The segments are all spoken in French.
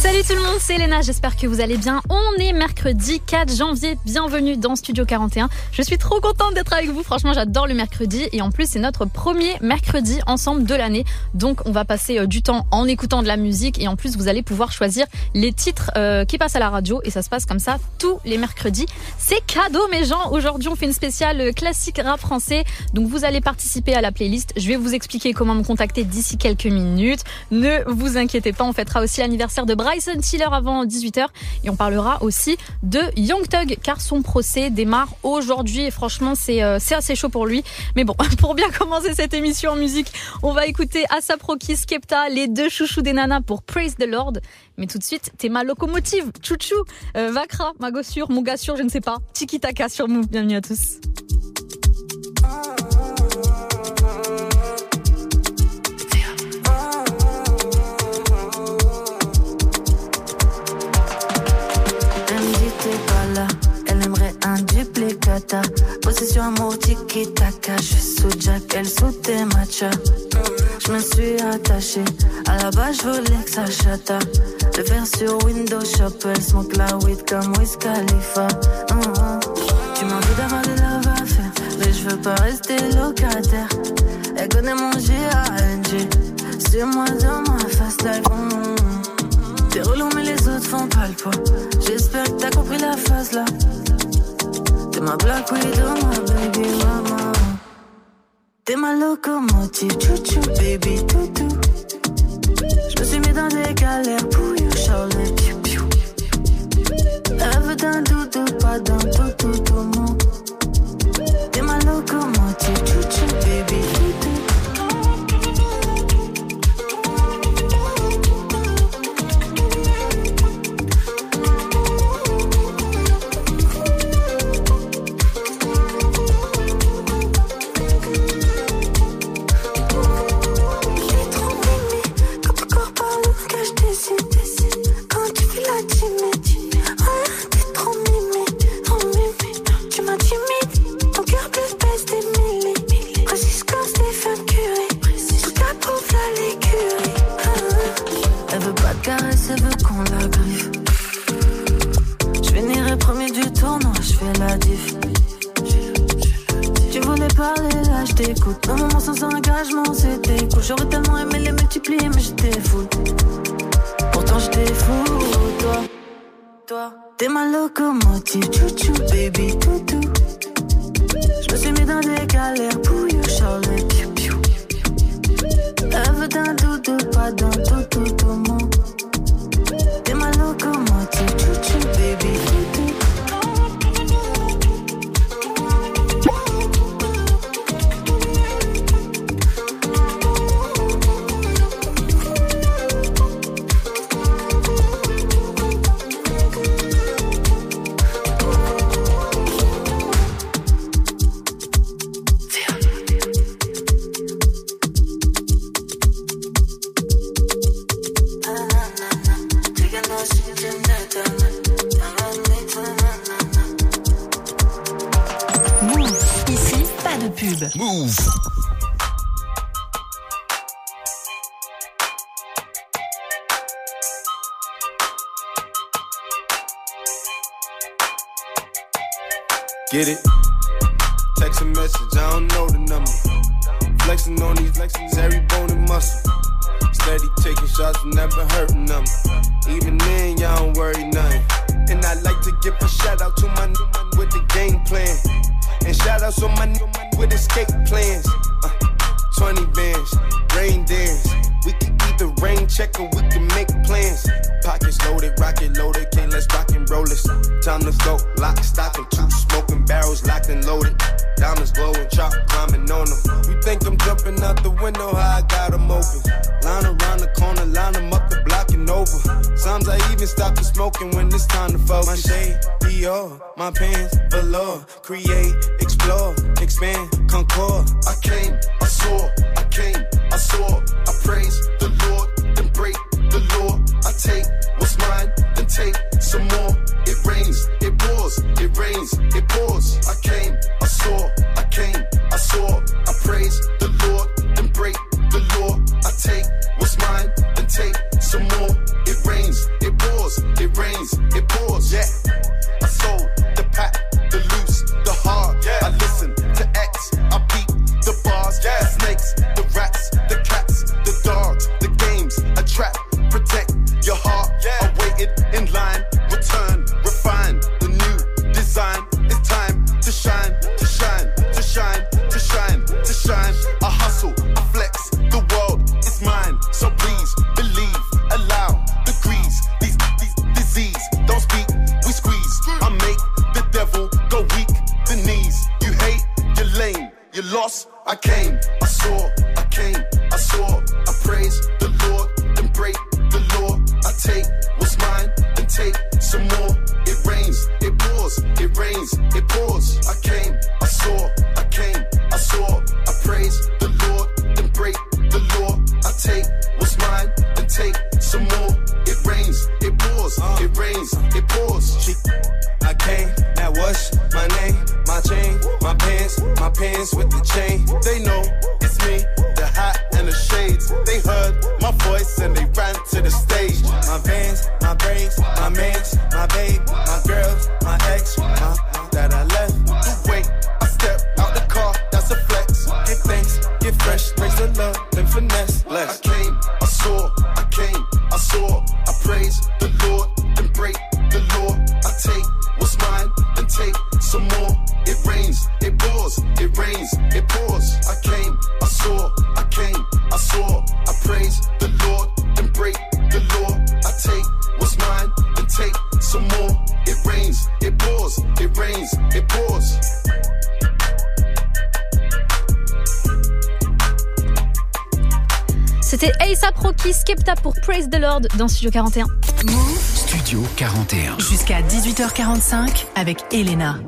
Salut tout le monde, c'est Elena, j'espère que vous allez bien. On est mercredi 4 janvier, bienvenue dans Studio 41. Je suis trop contente d'être avec vous, franchement j'adore le mercredi et en plus c'est notre premier mercredi ensemble de l'année. Donc on va passer euh, du temps en écoutant de la musique et en plus vous allez pouvoir choisir les titres euh, qui passent à la radio et ça se passe comme ça tous les mercredis. C'est cadeau mes gens, aujourd'hui on fait une spéciale euh, classique rap français. Donc vous allez participer à la playlist, je vais vous expliquer comment me contacter d'ici quelques minutes. Ne vous inquiétez pas, on fêtera aussi l'anniversaire de Bryson Tiller avant 18h et on parlera aussi de Young Thug car son procès démarre aujourd'hui et franchement c'est euh, assez chaud pour lui. Mais bon, pour bien commencer cette émission en musique, on va écouter Asap Rocky, Skepta, les deux chouchous des nanas pour Praise the Lord. Mais tout de suite, t'es ma locomotive, chouchou, euh, Vakra, ma gossure, mon gars je ne sais pas, Tiki Taka sur Move, bienvenue à tous. Duplicata. Possession amour tiki taka. Sous Jack, elle sous tes matchas. Je me suis attaché. À la base, je voulais que ça chata. Le faire sur Windows Shop. Elle smoke la weed comme Wiz Khalifa. Mm-hmm. Tu m'as envie d'avoir des love à faire. Mais je veux pas rester locataire. Elle connaît mon G-A-N-G. C'est moi dans ma fast life. Mm-hmm. T'es relou, mais les autres font pas le poids. J'espère que t'as compris la phase là. T'es ma black widow, ma baby mama. T'es ma locomotive, chouchou, baby toutou. Je me suis mis dans des galères pour you, Charlotte, piou piou. Veut d'un doudou, pas d'un tout tout mon. T'es ma locomotive, chouchou, baby t'écoute. Un moment sans engagement, c'était cool. J'aurais tellement aimé les multiplier, mais j'étais fou. Pourtant j'étais fou, toi. Toi, t'es ma locomotive, chouchou, baby, toutou. Je me suis mis dans des galères pour you, Charlotte, piou piou. D'un doudou, pas d'un tout tout tout. T'es ma locomotive, chouchou, baby, toutou. It rains, it pours. She, I came, now what's my name? My chain, my pants, my pants with the chain. They know Skepta pour Praise the Lord dans Studio 41. Move Studio 41. jusqu'à 18h45 avec Elena.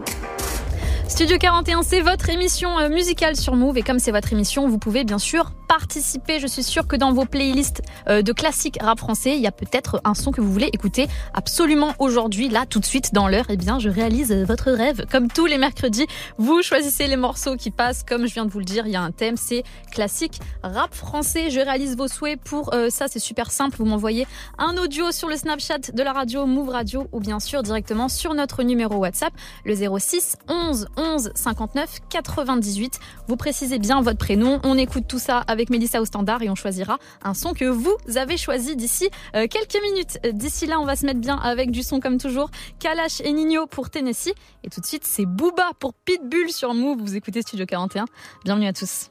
Studio 41, c'est votre émission euh, musicale sur Move et comme c'est votre émission, vous pouvez bien sûr participer. Je suis sûre que dans vos playlists euh, de classiques rap français, il y a peut-être un son que vous voulez écouter absolument aujourd'hui, là, tout de suite, dans l'heure. Eh bien, je réalise euh, votre rêve. Comme tous les mercredis, vous choisissez les morceaux qui passent. Comme je viens de vous le dire, il y a un thème, c'est classique rap français. Je réalise vos souhaits pour euh, ça, c'est super simple. Vous m'envoyez un audio sur le Snapchat de la radio Move Radio ou bien sûr directement sur notre numéro WhatsApp, le 06 11 11 59 98. Vous précisez bien votre prénom. On écoute tout ça avec Mélissa au standard et on choisira un son que vous avez choisi d'ici euh, quelques minutes. D'ici là, on va se mettre bien avec du son comme toujours. Kalash et Nino pour Tennessee. Et tout de suite, c'est Booba pour Pitbull sur Move. Vous écoutez Studio 41. Bienvenue à tous.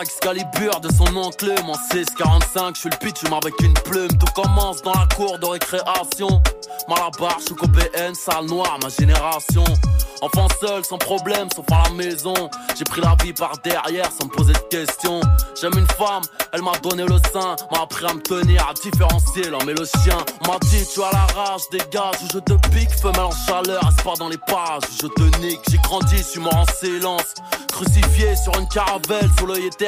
Excalibur de son enclume en 645, je suis le pitch avec une plume. Tout commence dans la cour de récréation. Malabar, suis BN, salle noire, ma génération. Enfant seul, sans problème, sauf à la maison. J'ai pris la vie par derrière sans me poser de questions. J'aime une femme, elle m'a donné le sein, m'a appris à me tenir, à différencier l'homme et le chien. M'a dit, tu as la rage, dégage, ou je te pique, femelle en chaleur, pas dans les pages, je te nique. J'ai grandi, suis mort en silence. Crucifié sur une caravelle, sous l'œil éternel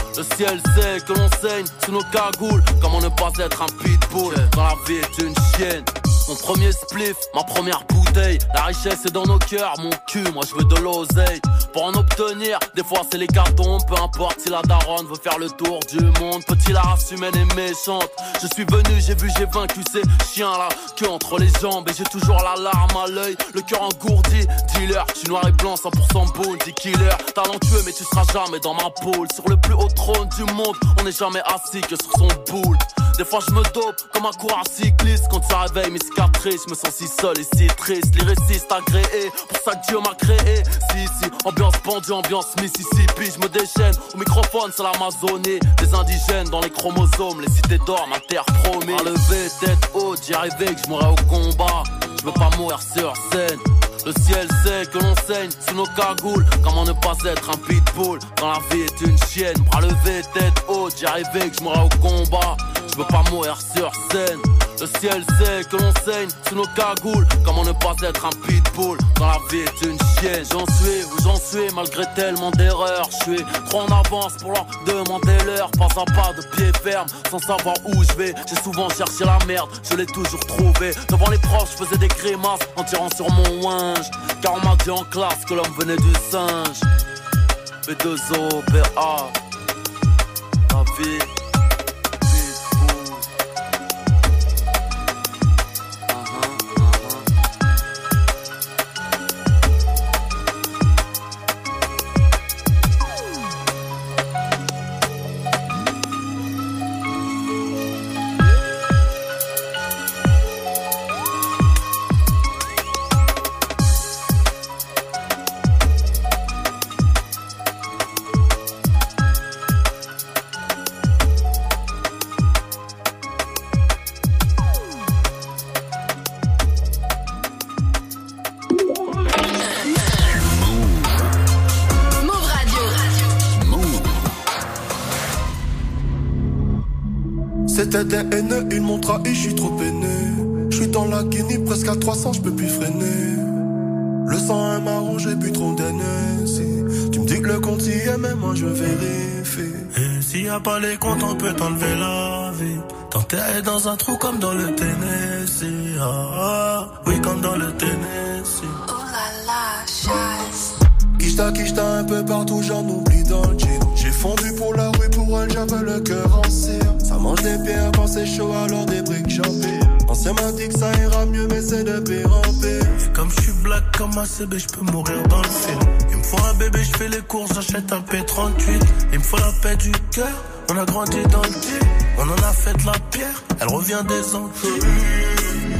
Le ciel sait que l'on saigne sous nos cagoules. Comment ne pas être un pitbull quand la vie est une chienne? Mon premier spliff, ma première bouteille. La richesse est dans nos cœurs, mon cul, moi je veux de l'oseille. pour en obtenir. Des fois c'est les cartons, peu importe si la daronne veut faire le tour du monde. Petit la race humaine est méchante. Je suis venu, j'ai vu, j'ai vaincu ces chiens là, que entre les jambes et j'ai toujours la larme à l'œil, le cœur engourdi. Dealer, suis noir et blanc, 100% boule, dit killer. Talentueux, mais tu seras jamais dans ma poule. Sur le plus haut trône du monde, on n'est jamais assis que sur son boule. Des fois je me dope comme un coureur cycliste Quand ça réveille mes je me sens si seul et si triste Les récits agréés, pour ça que Dieu m'a créé Si si, ambiance pendue, ambiance Mississippi Je me déchaîne, au microphone c'est l'Amazonie Des indigènes dans les chromosomes, les cités d'or, ma terre promise À lever tête haute, j'y arrivais que je mourrais au combat Je veux pas mourir sur scène le ciel sait que l'on saigne sous nos cagoules. Comment ne pas être un pitbull quand la vie est une chienne? Bras levé, tête haute, j'y arrivais que je mourrais au combat. Je veux pas mourir sur scène. Le ciel sait que l'on saigne sous nos cagoules. Comment ne pas être un pitbull quand la vie est une chienne? J'en suis où j'en suis malgré tellement d'erreurs. Je suis trop en avance pour leur demander l'heure. Pas à pas de pied ferme sans savoir où je vais. J'ai souvent cherché la merde, je l'ai toujours trouvé. Devant les proches, je faisais des grimaces en tirant sur mon winge. Car on m'a dit en classe que l'homme venait du singe. B2O, BA. Vie. Des haineux, ils m'ont trahi, je suis trop peiné. Je suis dans la Guinée, presque à 300, je peux plus freiner. Le sang est marron, j'ai bu trop Si Tu me dis que le compte y est, mais moi je vérifie. Et s'il y a pas les comptes, on peut t'enlever la vie. T'enterrer dans un trou comme dans le Tennessee. Ah, ah, oui, comme dans le Tennessee. Oh là là, chasse. Kishta, kishta, un peu partout, j'en oublie dans le jean. J'ai fondu pour la rue, pour elle, j'avais le cœur en. Mange des pierres quand c'est chaud, alors des briques j'empile. Ancien m'a dit que ça ira mieux, mais c'est de pire en pire. Et comme je suis black comme un CB, je peux mourir dans le film. Il me faut un bébé, je fais les courses, j'achète un P38. Il me faut la paix du cœur, on a grandi dans le. On en a fait la pierre, elle revient des Antilles.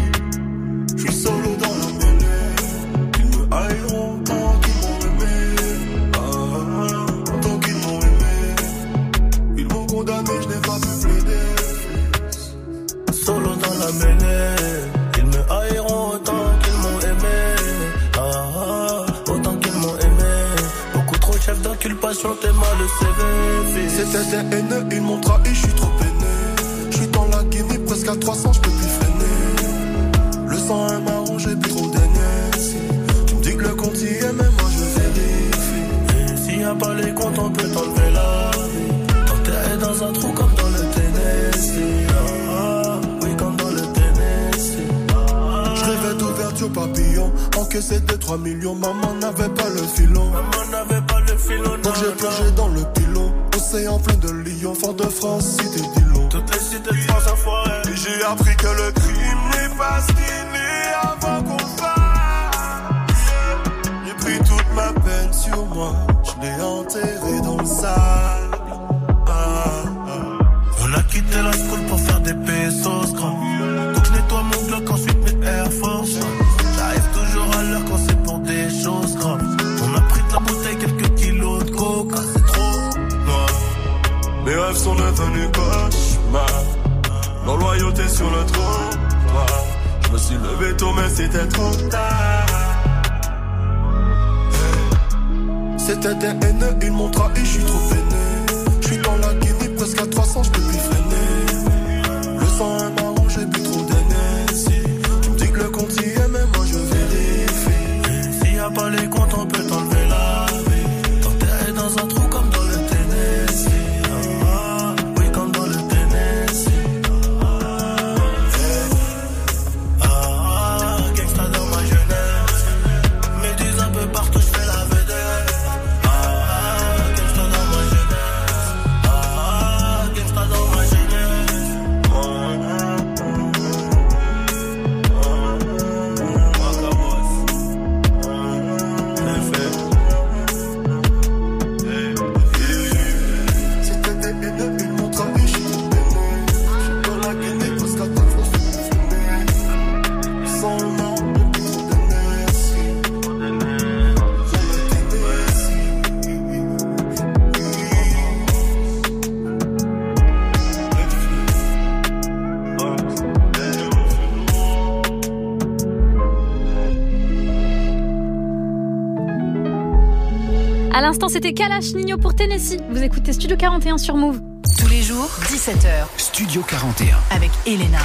C'était Kalash Nino pour Tennessee. Vous écoutez Studio 41 sur Move. Tous les jours, 17h. Studio 41. Avec Elena.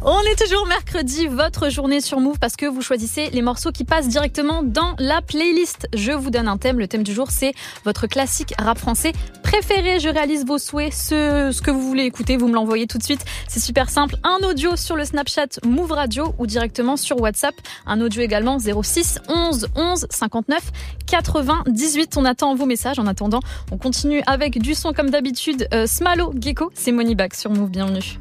On est toujours mercredi, votre journée sur Move, parce que vous choisissez les morceaux qui passent directement dans la playlist. Je vous donne un thème. Le thème du jour, c'est votre classique rap français Je réalise vos souhaits, ce, que vous voulez écouter, vous me l'envoyez tout de suite. C'est super simple. Un audio sur le Snapchat Move Radio ou directement sur WhatsApp. Un audio également 06 11 11 59 98. On attend vos messages. En attendant, on continue avec du son comme d'habitude. Euh, Smalo Gecko, c'est Moneyback sur Move. Bienvenue.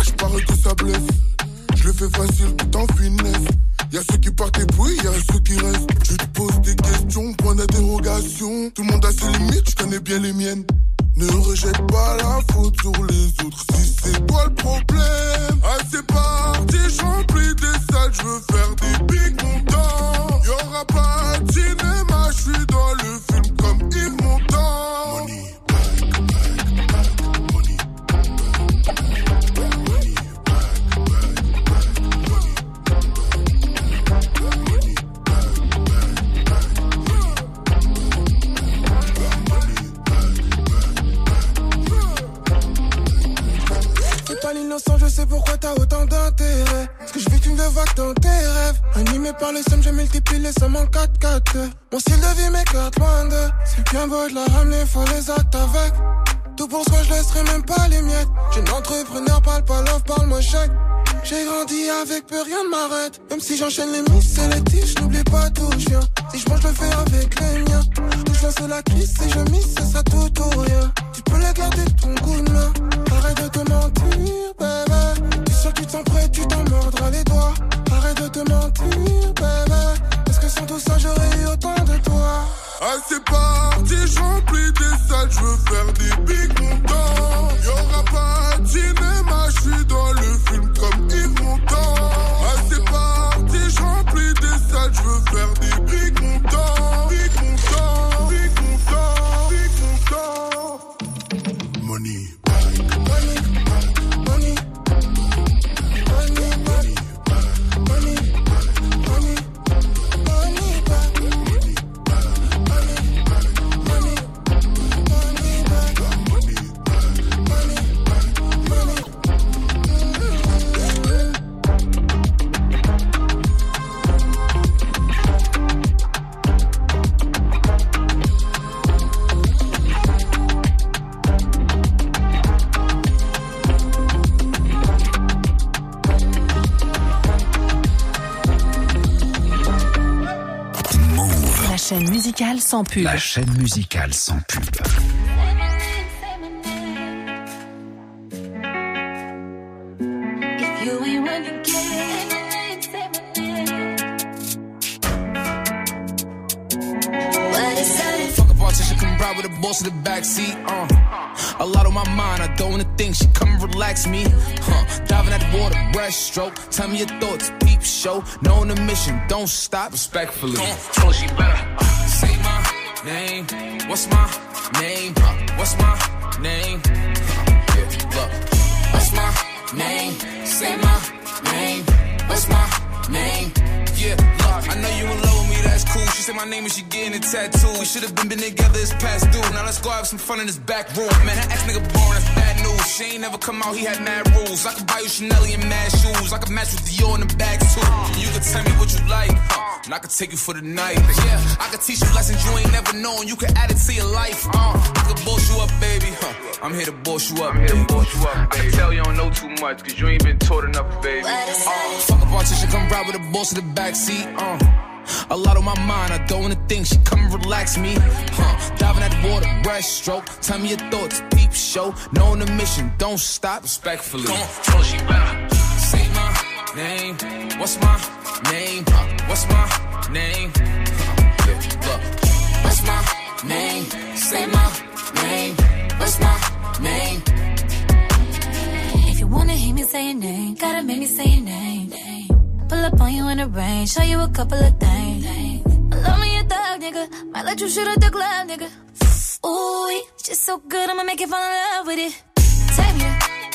Démarrage, paraît que ça blesse. Je le fais facile tout en finesse. Y'a ceux qui partent et puis y'a ceux qui restent. Je te pose des questions, point d'interrogation. Tout le monde a ses limites, je connais bien les miennes. Ne rejette pas la faute sur les autres si c'est toi le problème. Ah, c'est parti, j'remplis des salles, je veux faire avec peu, rien ne m'arrête. Même si j'enchaîne les miss et les tiges, n'oublie pas d'où je viens. Si je mange, je le fais avec les miens. Je lance la crise et je mise, c'est ça tout ou rien. Tu peux la garder ton coup sans pub. La chaîne musicale sans pub. With a boss in the backseat. Uh. A lot on my mind, I don't wanna think. She come and relax me. Huh. Diving at the water, breaststroke. Tell me your thoughts, peep show. Knowing the mission, don't stop. Respectfully. Told she better uh, say my name. What's my name? Uh, what's my name? Uh, yeah, look. What's my name? Say my name. What's my name? Yeah, look, I know you in love with me, that's cool. She said my name and she getting a tattoo. We should have been, been together, it's past due. Now let's go have some fun in this back room. Man, that ex nigga born, bad news. She ain't never come out, he had mad rules. I could buy you Chanel and mad shoes. I could match with Dior in the bags too. You could tell me what you like, huh? and I could take you for the night. Yeah, I could teach you lessons you ain't never known. You could add it to your life. Uh, I could boss you up, baby. Huh? I'm here to boss you up. I'm here to boss you up. I can tell you don't know too much, cause you ain't been taught enough, baby. Uh, fuck a politician, come ride with a boss in the backseat. Uh. A lot on my mind, I don't wanna think. She come and relax me. Huh. Diving at the water, breaststroke. Tell me your thoughts, peep show. Knowing the mission, don't stop. Respectfully. Come on, tell she better. Say my name. What's my name? Huh. What's my name? Huh. Yeah, look. What's my name? Say my name. What's my name? If you wanna hear me say your name, gotta make me say your name. Pull up on you in the rain, show you a couple of things. Love me a thug, nigga. Might let you shoot at the club, nigga. Ooh, just so good, I'ma make you fall in love with it. Take me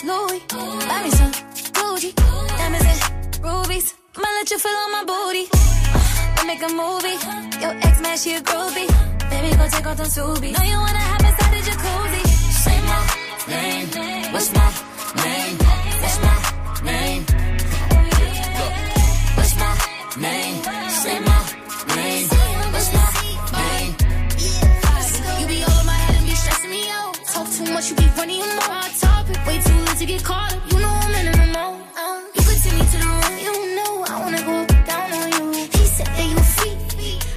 Louis, buy me some Gucci, diamonds and rubies. I'ma let you feel on my booty. Uh, we make a movie. Your ex man, she a groovy. Baby, go take off them Subi. Know you wanna hop inside the jacuzzi. Say my name, what's my name? What's my name? Name? Say my name. What's my name? You be all my head and be stressing me out. Talk too much, you be way too to get caught up. You know I'm in the you could take me to the room. You know I wanna go down on you. He said you.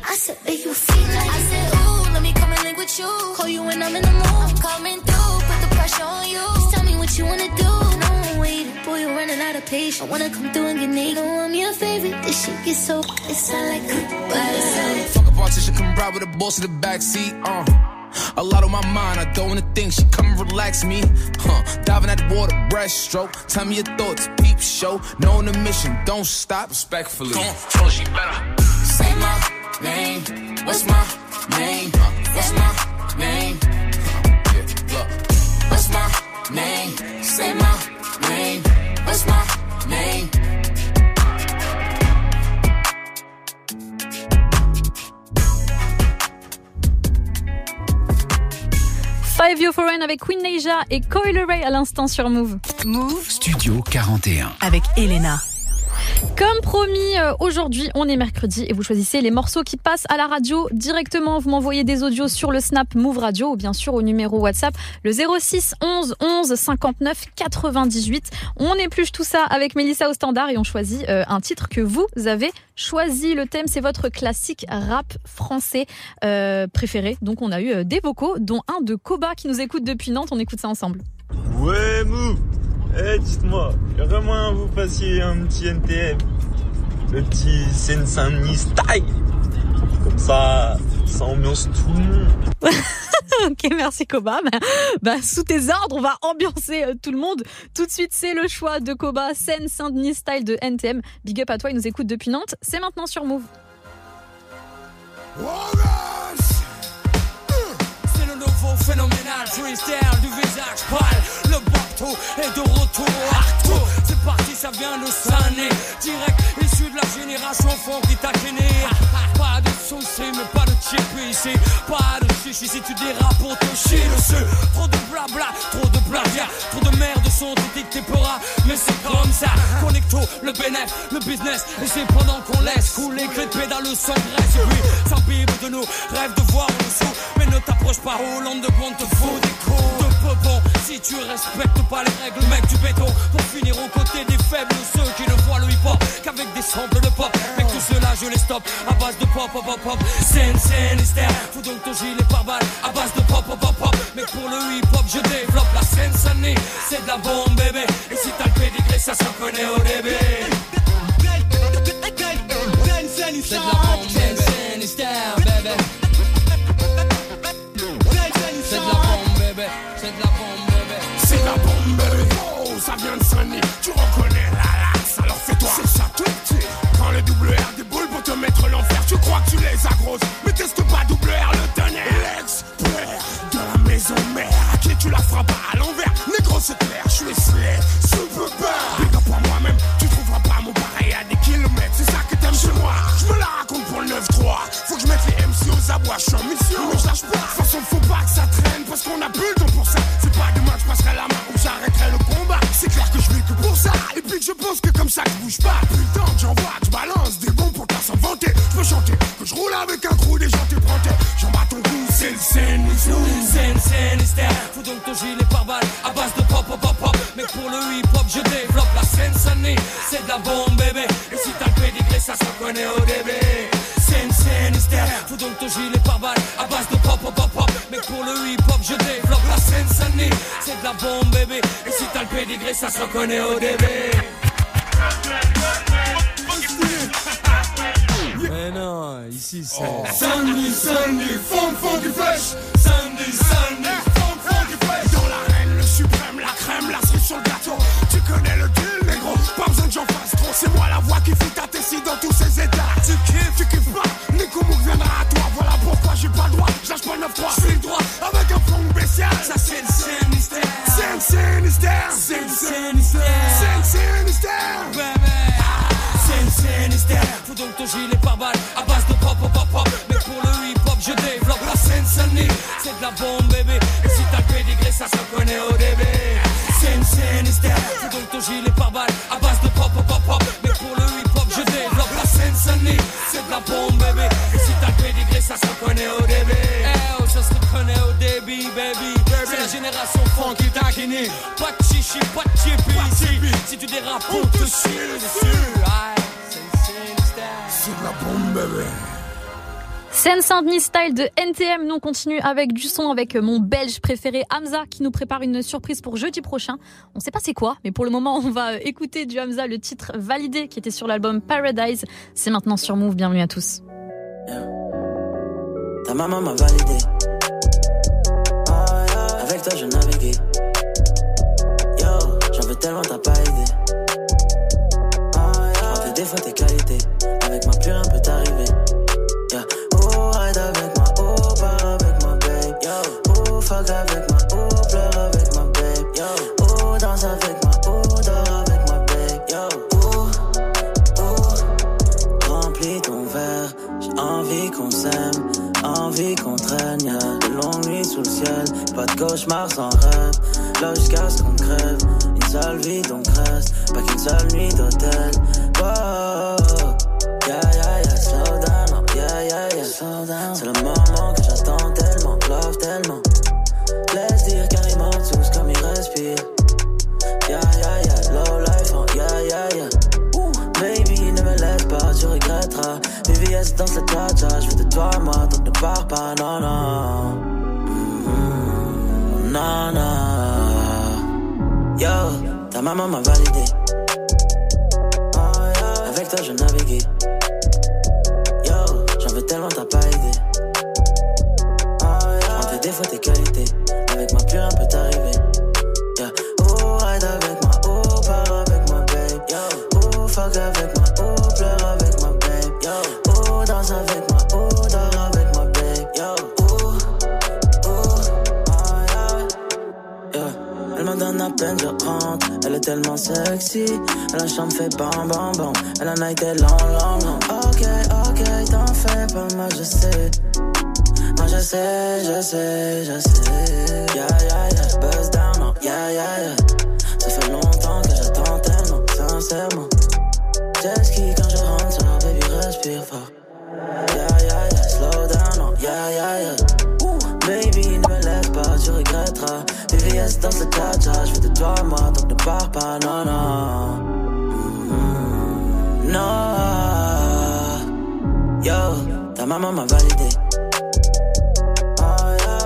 I said you I said, ooh, let me come and link with you. Call you when I'm in the mood. I'm coming through, put the pressure on you. Just tell me what you wanna do. No one waiting, boy, you're running out of patience. I wanna come through and get naked. Know I'm your favorite. This shit gets so. It sound like goodbye. Fuck a politician, come ride with the boss in the backseat. Uh. A lot on my mind, I don't wanna think. She come and relax me. Huh. Diving at the water, breaststroke. Tell me your thoughts, peep show. Knowing the mission, don't stop. Respectfully. Don't she better. Say my name. What's my name? What's my name? What's my name? Say my name. What's my name? Five You Foreign avec Queen Neija et Coil Ray à l'instant sur Move. Move Studio 41. avec Elena. Comme promis, euh, aujourd'hui on est mercredi et vous choisissez les morceaux qui passent à la radio directement. Vous m'envoyez des audios sur le Snap Move Radio ou bien sûr au numéro WhatsApp le 06 11 11 59 98. On épluche tout ça avec Mélissa au standard et on choisit euh, un titre que vous avez choisi. Le thème c'est votre classique rap français euh, préféré. Donc on a eu des vocaux dont un de Koba qui nous écoute depuis Nantes. On écoute ça ensemble. Ouais, mou Eh, dites-moi, y aurait moyen que vous fassiez un petit NTM Le petit Seine-Saint-Denis style? Comme ça, ça ambiance tout le monde. ok, merci Koba. Bah, bah, sous tes ordres, on va ambiancer euh, tout le monde. Tout de suite, c'est le choix de Koba, scène Saint-Denis style de NTM. Big up à toi, il nous écoute depuis Nantes. C'est maintenant sur Move. C'est le nouveau phénoménal freestyle du visage pâle. Est de retour Arto. C'est parti, ça vient de Sané. Direct issu de la génération fond qui t'a gêné. Pas de soucis, mais pas de chip ici. Pas de chichi si tu dérapes pour te chier dessus. Trop de blabla, trop de plagiat. Trop de merde sont dictés peuras. Mais c'est comme ça. Connecto, le bénéf, le business. Et c'est pendant qu'on laisse couler que les pédales s'engraissent. Et puis, s'imbibe de nous. Rêve de voir en dessous. Mais ne t'approche pas, Hollande de bon te faut des coups de. Si tu respectes pas les règles, mec du béton. Pour finir aux côtés des faibles, ceux qui ne voient le hip-hop qu'avec des samples de pop. Mec, tout cela, je les stoppe à base de pop, pop, pop, pop. Scène, scène, hystère. Fous donc ton gilet par balle à base de pop, pop, pop, pop. Mec, pour le hip-hop, je développe la scène. C'est de la bombe, bébé. Et si t'as le pédigré, ça se reconnaît au début. C'est de la bombe, bébé. C'est de la bombe, bébé. C'est de la ça vient de sonner. Tu reconnais la laxe, alors fais-toi. C'est ça tout petit. Quand le double R déboule pour te mettre l'enfer, tu crois que tu les as grosses. Mais teste pas double R le tonnerre. L'expert de la maison mère. À qui tu la feras pas à l'envers. Négro, c'est clair, je suis sled. Super bad. Big up pour moi-même. Tu trouveras pas mon pareil à des kilomètres. C'est ça que t'aimes chez moi. Je me la raconte pour le 9-3. Faut que je mette les MC aux abois. Je suis en mission. Je lâche pas. De toute façon, faut pas que ça traîne. Parce qu'on a plus le temps pour ça. C'est pas demain que je passerai la main C'est clair que je vis que pour ça. Et puis que je pense que comme ça, je bouge pas. Putain, j'envoie, que je balance des bons pour t'as sans vanter. Je peux chanter. Que je roule avec un crew des gens t'es J'en bats ton cou. C'est le Scène, scène, hystère. Fous donc ton gilet par balle à base de pop, pop, pop. Mais pour le hip-hop, je développe la scène. C'est de la bombe, bébé. Et si t'as le pédigré, ça se reconnaît au début. Scène, scène, hystère. Fous donc ton gilet par balle à base de pop, pop, pop, pop. Mais pour le hip-hop, je développe sonnée. C'est de la bombe, bébé. Et si t'as le pédigré, ça se reconnaît au début. Mais non, ici c'est. Samedi, samedi, fond, fond du. Samedi, samedi, fond, fond du fresh. Dans l'arène, le suprême, la crème, la cerise sur le gâteau. Tu connais le deal, négro. Pas besoin que j'en fasse trop. C'est moi la voix qui fit ta tessie dans tous ses états. Tu kiffes, tu kiffes pas. Nico Mouk viendra à toi. Voilà pourquoi j'ai pas le droit. Je lâche pas le 9-3. Je suis le droit Scène Saint-Denis style de NTM. Nous on continue avec du son avec mon belge préféré Hamza qui nous prépare une surprise pour jeudi prochain. On sait pas c'est quoi, mais pour le moment on va écouter du Hamza le titre validé qui était sur l'album Paradise. C'est maintenant sur Move. Bienvenue à tous. Ta maman m'a validé. Avec toi je. Yo, j'en veux tellement t'as pas. J'prends tes défauts, tes qualités. Avec rien peut t'arriver. Fuck avec moi, oh, pleure avec moi, babe. Yo, oh, danse avec moi, oh, dors avec moi, babe. Yo, oh, oh, remplis ton verre. J'ai envie qu'on s'aime, envie qu'on traîne. De longues nuits sous le ciel, pas de cauchemar sans rêve. Là jusqu'à ce qu'on crève, une seule vie donc reste, pas qu'une seule nuit d'hôtel. Wow, yeah, yeah, yeah, slow down, oh, yeah, yeah, yeah, slow down. C'est le moment Dans cette cha je veux de toi, moi, donc ne pars pas, non, non. Non, non. Yo, ta maman m'a validé. Avec toi, je naviguais. Yo, j'en veux tellement, t'as pas idée. J'prends tes défauts, tes qualités. Avec moi, plus rien peut t'arriver. Yeah. Oh, ride avec moi, oh, pars avec moi, babe. Yo, oh, fuck avec moi, est tellement sexy. La chambre fait bam bam bam. Elle en a été long, long, long. Ok, ok, t'en fais pas, moi je sais. Moi je sais, je sais, je sais. Yeah, yeah, yeah. Buzz down, oh, yeah, yeah, yeah. Ça fait longtemps que j'attends tellement, sincèrement. Jet ski quand je rentre baby, respire fort? Yeah, yeah, yeah. Slow down, oh, yeah, yeah, yeah. VVS dans ce cha je veux de toi, moi, donc ne pars pas, non, non. Mhm. Non. Yo, ta maman m'a validé.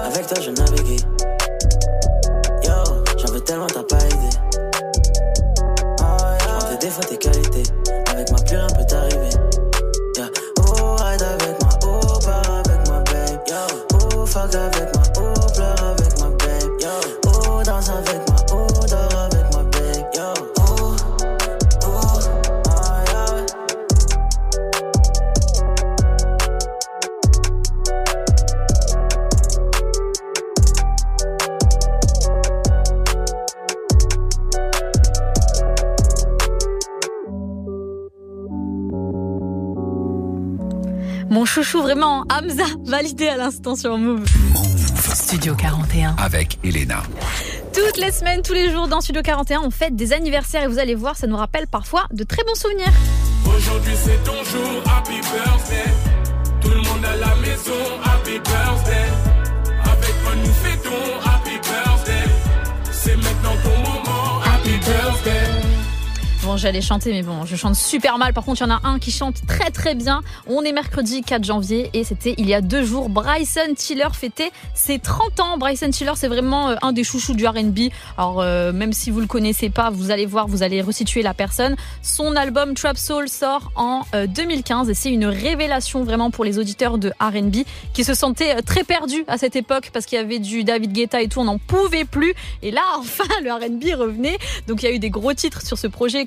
Avec toi, je naviguais. Yo, j'en veux tellement, t'as pas idée. J'prends tes défauts, tes qualités. Avec moi, plus rien peut t'arriver. Yeah. Oh, ride avec moi, oh, pars avec moi, babe. Yo, oh, fuck avec Hamza validé à l'instant sur Move. Studio 41. Avec Elena. Toutes les semaines, tous les jours dans Studio 41, on fête des anniversaires et vous allez voir, ça nous rappelle parfois de très bons souvenirs. Aujourd'hui c'est ton jour, happy birthday. Tout le monde à la maison, happy birthday. Avec moi nous fêtons, happy birthday. C'est maintenant ton moment, happy birthday. Bon, j'allais chanter, mais bon, je chante super mal. Par contre, il y en a un qui chante très très bien. On est mercredi 4 janvier et c'était il y a deux jours. Bryson Tiller fêtait ses 30 ans. Bryson Tiller, c'est vraiment euh, un des chouchous du R&B. Alors, euh, même si vous le connaissez pas, vous allez voir, vous allez resituer la personne. Son album Trap Soul sort en euh, 2015 et c'est une révélation vraiment pour les auditeurs de R&B qui se sentaient euh, très perdus à cette époque parce qu'il y avait du David Guetta et tout, on n'en pouvait plus. Et là, enfin, le R&B revenait. Donc, il y a eu des gros titres sur ce projet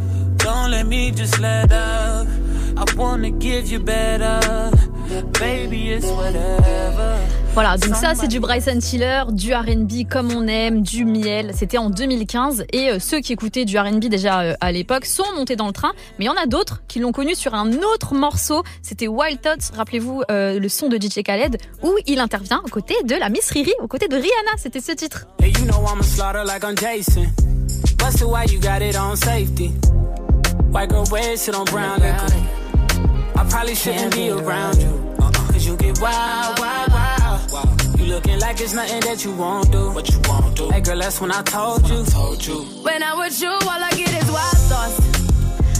Don't let me just let up. I wanna give you better. Baby, it's whatever. Voilà, donc ça c'est du Bryson Tiller, du R&B comme on aime, du miel. C'était en 2015 et euh, ceux qui écoutaient du R&B déjà euh, à l'époque sont montés dans le train, mais il y en a d'autres qui l'ont connu sur un autre morceau. C'était Wild Thoughts, rappelez-vous euh, le son de DJ Khaled où il intervient aux côtés de la Miss Riri, aux côtés de Rihanna. C'était ce titre. Hey, you know I'm a White girl wear shit on brown liquor. I probably shouldn't be around you. Uh-uh. Cause you get wild, wild, wild. You looking like it's nothing that you won't do. What you won't do. Hey girl, that's when I told you. told you. When I'm with you, all I get is wild thoughts.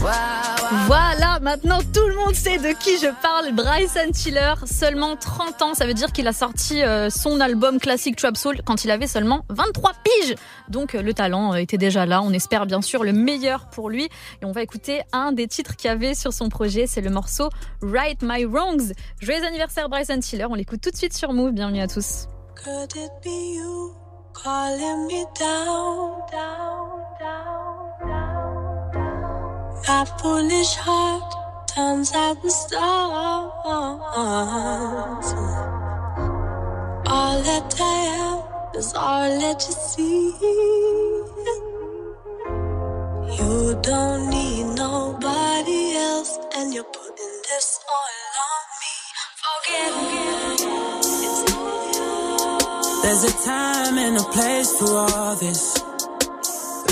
Voilà, maintenant tout le monde sait de qui je parle. Bryson Tiller, seulement 30 ans, ça veut dire qu'il a sorti euh, son album classique Trap Soul quand il avait seulement 23 piges. Donc euh, le talent euh, était déjà là. On espère bien sûr le meilleur pour lui. Et on va écouter un des titres qu'il y avait sur son projet, c'est le morceau Right My Wrongs. Joyeux anniversaire Bryson Tiller, on l'écoute tout de suite sur Move. Bienvenue à tous. Could it be you calling me down, down? My foolish heart turns out the stars. All that I am is all that you see. You don't need nobody else, and you're putting this all on me. Forget it. There's a time and a place for all this.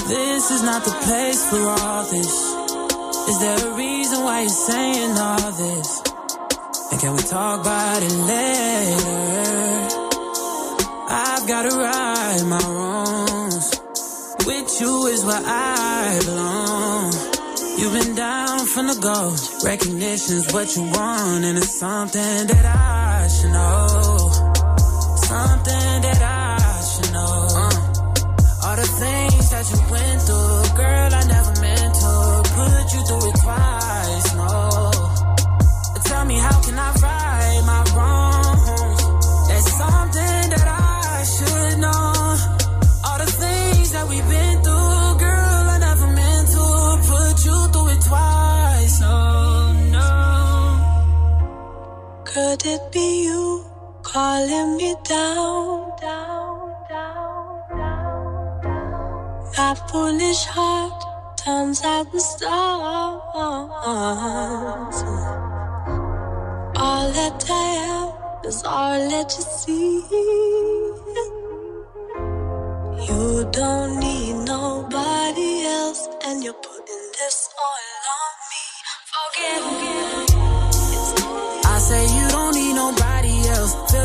This is not the place for all this. Is there a reason why you're saying all this? And can we talk about it later? I've gotta right my wrongs. With you is where I belong. You've been down from the go. Recognition's what you want, and it's something that I should know. Could it be you calling me down, down, down, down? My foolish heart turns out the stars. All that I am is all that you see. You don't need nobody else, and you're putting this all on me. Forget it.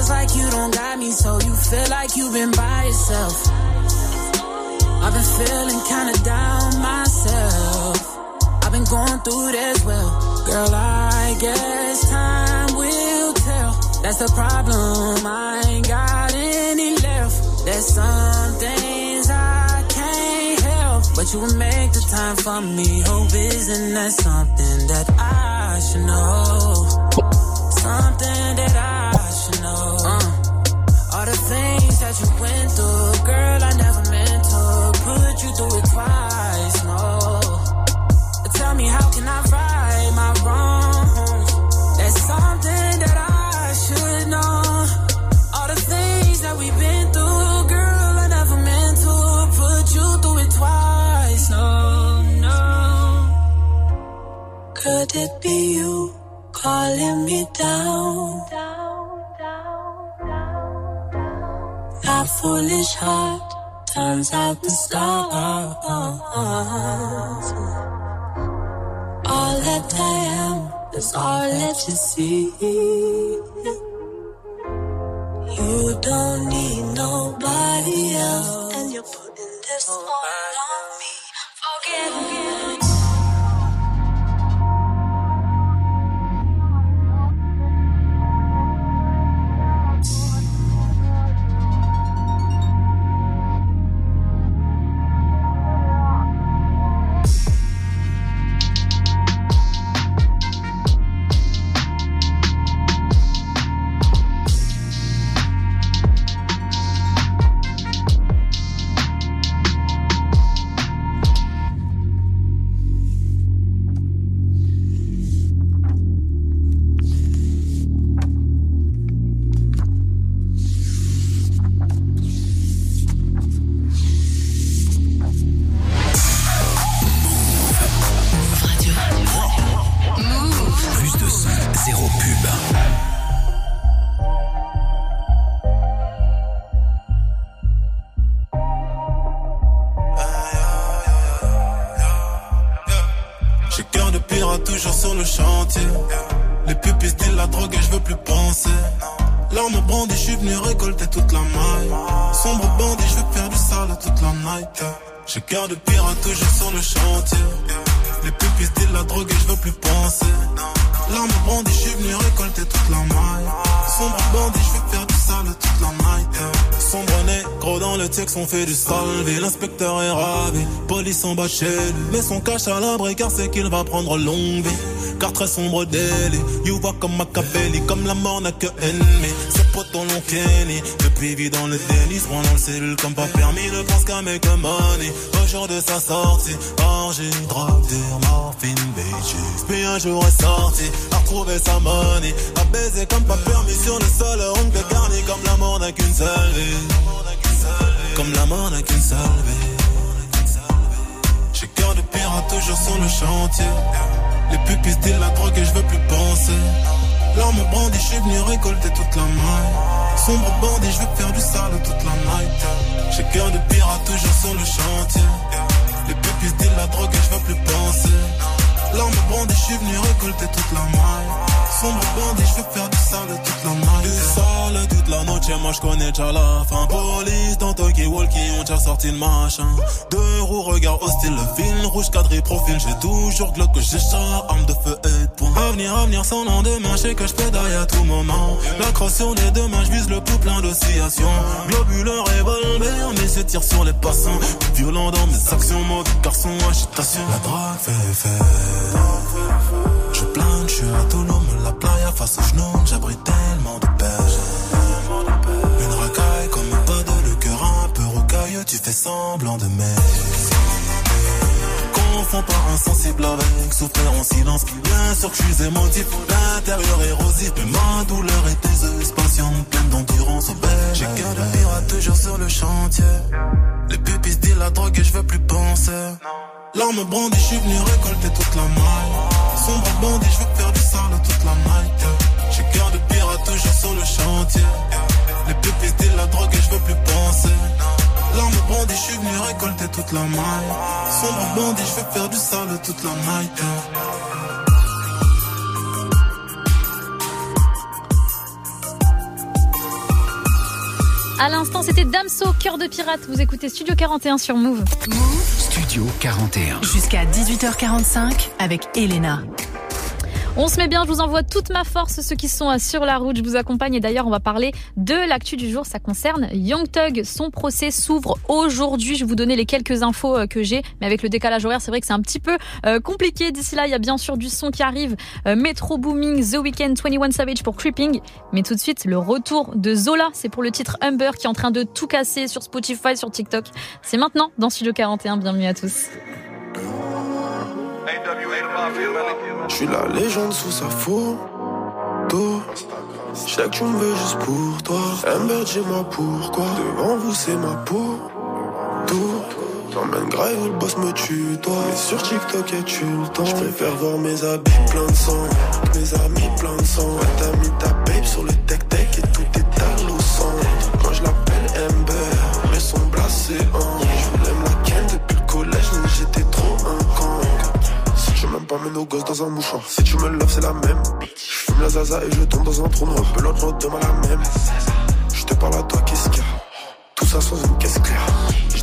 Feels like you don't got me, so you feel like you've been by yourself. I've been feeling kinda down myself. I've been going through as well. Girl, I guess time will tell. That's the problem. I ain't got any left. There's some things I can't help. But you will make the time for me. Hope isn't that something that I should know? Something that I should know. Uh, all the things that you went through, girl, I never meant to put you through it twice. No, tell me how can I right my wrongs? There's something that I should know. All the things that we've been through, girl, I never meant to put you through it twice. No, no. Could it be you calling me down? My foolish heart turns out the stars. All that I am is all that you see. You don't need nobody else, and you're putting this on chez lui. Mais son cache à l'abri car c'est qu'il va prendre longue vie. Car très sombre délit, you voit comme Machiavelli, comme la mort n'a que ennemi. Ses potes l'ont Kenny, depuis vit dans le déni, se dans le cellule comme pas permis, ne pense qu'à make money. Au jour de sa sortie, orgie, drogue, morphine, bitches. Puis un jour est sorti, a retrouvé sa money, a baiser comme pas permis sur le sol, ongle de garni, comme la mort n'a qu'une seule vie. Comme la mort n'a qu'une seule vie. Cœur de pirate toujours sur le chantier. Les pupilles disent la drogue et je veux plus penser. L'arme brandie, je suis venu récolter toute la maille. Sombre bandit, je veux faire du sale toute la night. J'ai cœur de pirate toujours sur le chantier. Les pupilles disent la drogue et je veux plus penser. L'arme brandie, je suis venu récolter toute la maille. Sombre bandit, je veux faire du sale toute la night. Du sale toute la noche, moi je connais déjà la fin. Police dans Tokyo Walkie, ont déjà sorti le machin. Deux roues, regard hostile, le fil rouge cadré profil. J'ai toujours glock que j'ai chat, arme de feu et de poing. Avenir, avenir sans lendemain, je sais que je pédaille à tout moment. La crosse sur les deux mains, je vise le plus plein d'oscillations. Globule, revolver, mais je tire sur les passants. Violent dans mes actions, mode garçon, agitation. La drogue fait effet. Face j'abrite tellement de paix. Une racaille comme un pas de le cœur un peu rocailleux, tu fais semblant de m'aimer. Confond pas insensible avec souffrir en silence. Bien sûr que je suis émotif, l'intérieur érosif, mais ma douleur est aiseuse, patiente, pleine d'endurance au J'ai cœur de pirate toujours sur le chantier. Les pupilles disent la drogue et je veux plus penser. L'arme brandie, je suis venu récolter toute la maille. Sombre bandit, je veux faire du sale toute la night. Les pupilles disent la drogue et je veux plus penser. L'arme bandit, je suis venu récolter toute la maille. Sombre bandit, je veux faire du sale toute la night. À l'instant, c'était Damso, cœur de pirate. Vous écoutez Studio 41 sur Move. Studio 41. Jusqu'à 18h45 avec Elena. On se met bien, je vous envoie toute ma force, ceux qui sont sur la route, je vous accompagne. Et d'ailleurs on va parler de l'actu du jour, ça concerne Young Thug, son procès s'ouvre aujourd'hui, je vais vous donner les quelques infos euh, que j'ai, mais avec le décalage horaire c'est vrai que c'est un petit peu euh, compliqué, d'ici là il y a bien sûr du son qui arrive, euh, Metro Booming, The Weeknd, 21 Savage pour Creeping, mais tout de suite le retour de Zola, c'est pour le titre Humber qui est en train de tout casser sur Spotify, sur TikTok, c'est maintenant dans Studio 41, bienvenue à tous. Je suis la légende sous sa photo. Je sais que tu me veux juste pour toi. Amber, dis-moi pourquoi. Devant vous, c'est ma peau. Tout. T'emmènes grave où le boss me tue, toi. Mais sur TikTok, et tu le temps. Je préfère voir mes habits plein de sang. Mes amis plein de sang. Ouais, t'as mis ta babe sur le tech-tech et tout est à sang. Quand je l'appelle Amber, mais son blasé en. Même pas mes nos gosses dans un mouchoir. Si tu me loves, c'est la même. Je fume la zaza et je tombe dans un trou noir. Pelote, l'autre demain la même. Je te parle à toi, qu'est-ce qu'il y a? Tout ça sans une caisse claire.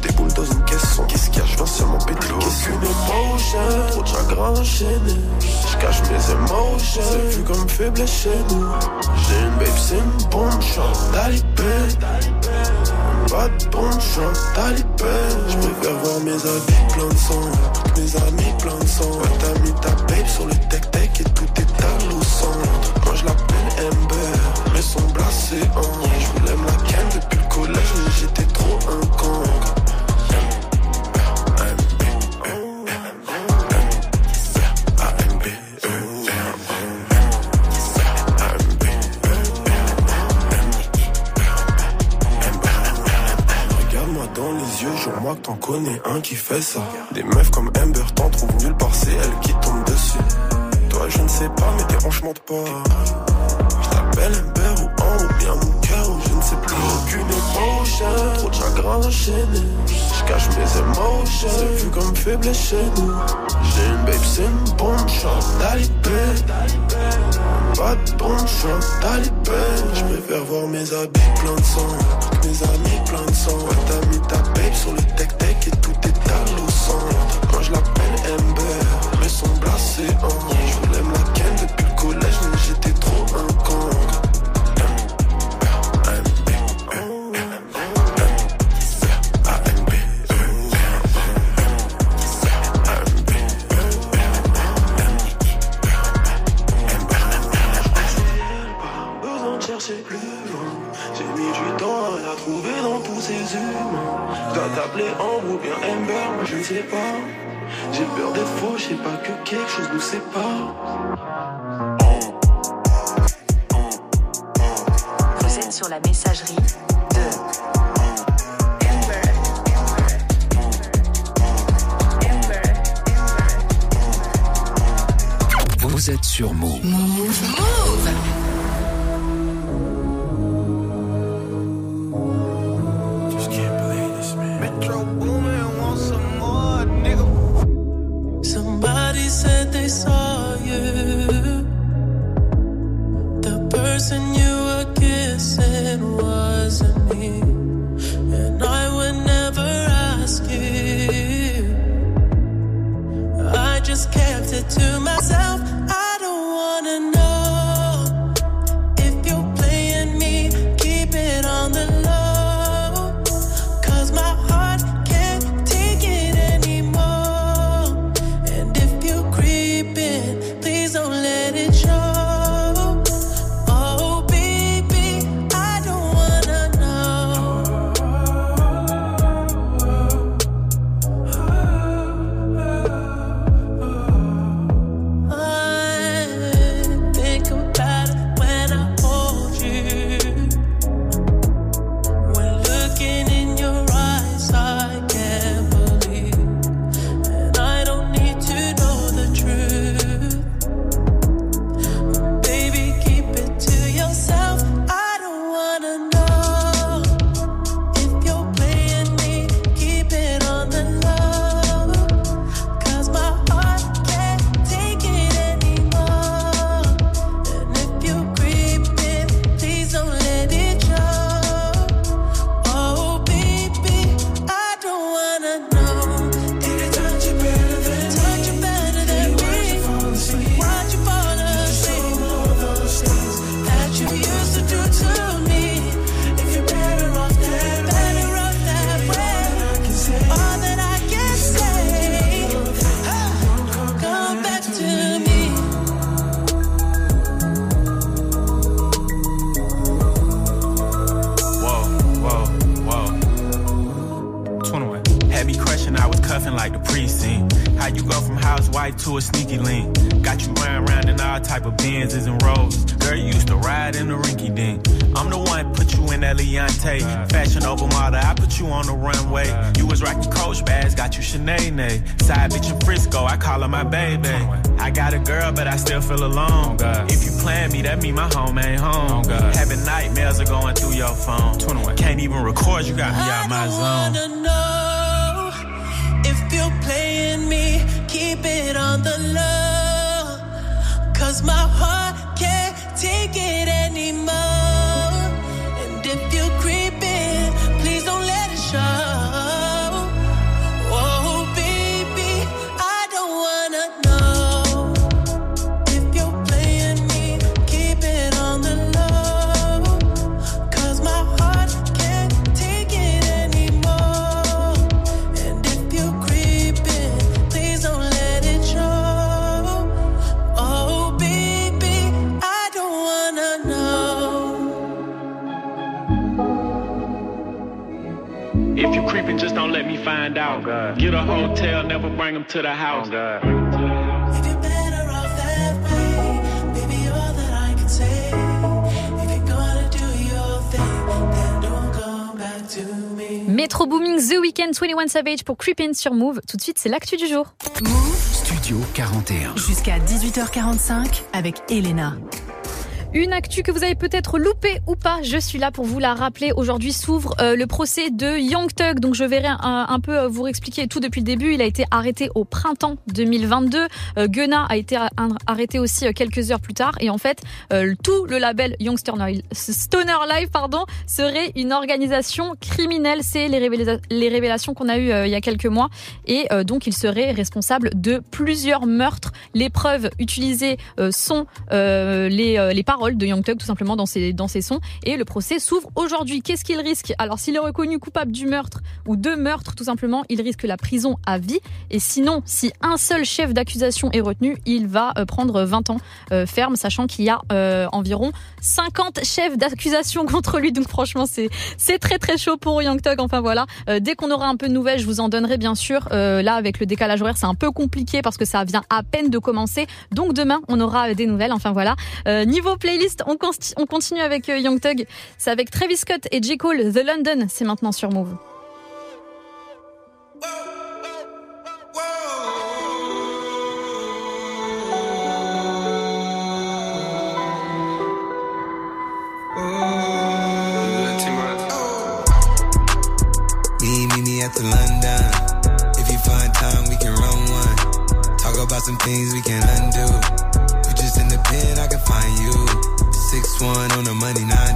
Je déboule dans une caisse sans qu'est-ce qu'il y a? Je viens seulement péter Qu'est-ce qu'une émotion Trop de chagrin enchaîné. Je cache mes émotions. C'est vu comme faible chez nous. J'ai une babe, c'est une bombe. J'suis talibé. Pas de bombe, j'suis talibé. Je préfère voir mes habits plein de sang. Toutes mes amis plein de sang. T'as mis ta babe sur le tech-tech et tout est à l'eau sang. Moi je l'appelle Amber, mais son blasé en. t'en connais un qui fait ça. Des meufs comme Amber, t'en trouvent nulle part, c'est elle qui tombe dessus. Toi, je ne sais pas, mais tes hanches pas. Je t'appelle Amber ou un ou bien mon cœur ou je ne sais plus. Aucune émotion, trop de chagrin enchaîné. Je cache mes émotions, c'est vu comme faible chez nous. J'ai une babe, c'est une bombe, je suis pas de bon choix, t'as les peines. Je préfère voir mes habits plein de sang, mes amis plein de sang. Ouais, t'as mis ta babe sur le tec-tec et tout est à l'eau Moi je l'appelle Ember, mais son blasé en. Frisco, I call her my baby. I got a girl, but I still feel alone. Oh, if you plan me, that mean my home ain't home. Oh, Having nightmares are going through your phone. Can't even record, you got me out my zone. I wanna know if you're playing me, keep it on the low. Cause my heart Metro Booming The Weekend 21 Savage pour Creepin sur Move. Tout de suite, c'est l'actu du jour. Move. Studio 41. Jusqu'à 18h45 avec Elena actu que vous avez peut-être loupée ou pas, je suis là pour vous la rappeler. Aujourd'hui s'ouvre euh, le procès de Young Thug, donc je verrai un, un peu euh, vous expliquer tout depuis le début. Il a été arrêté au printemps 2022. Euh, a été arrêté aussi euh, quelques heures plus tard. Et en fait, euh, tout le label Young Stoner, Live pardon, serait une organisation criminelle. C'est les, révéla- les révélations qu'on a eues euh, il y a quelques mois. Et donc, il serait responsable de plusieurs meurtres. Les preuves utilisées sont les, les paroles de Young Thug, tout simplement, dans ses, dans ses sons. Et le procès s'ouvre aujourd'hui. Qu'est-ce qu'il risque? Alors, s'il est reconnu coupable du meurtre ou de meurtre, tout simplement, il risque la prison à vie. Et sinon, si un seul chef d'accusation est retenu, il va euh, prendre 20 ans euh, ferme, sachant qu'il y a euh, environ 50 chefs d'accusation contre lui. Donc, franchement, c'est c'est très très chaud pour Young Thug. Enfin voilà, dès qu'on aura un peu de nouvelles, je vous en donnerai bien sûr. Là, avec le décalage horaire, c'est un peu compliqué parce que ça vient à peine de commencer. Donc demain, on aura des nouvelles. Enfin voilà. Niveau on, continue avec euh, Young Thug. C'est avec Travis Scott et J Cole, The London. C'est maintenant sur Move. One on the money, nine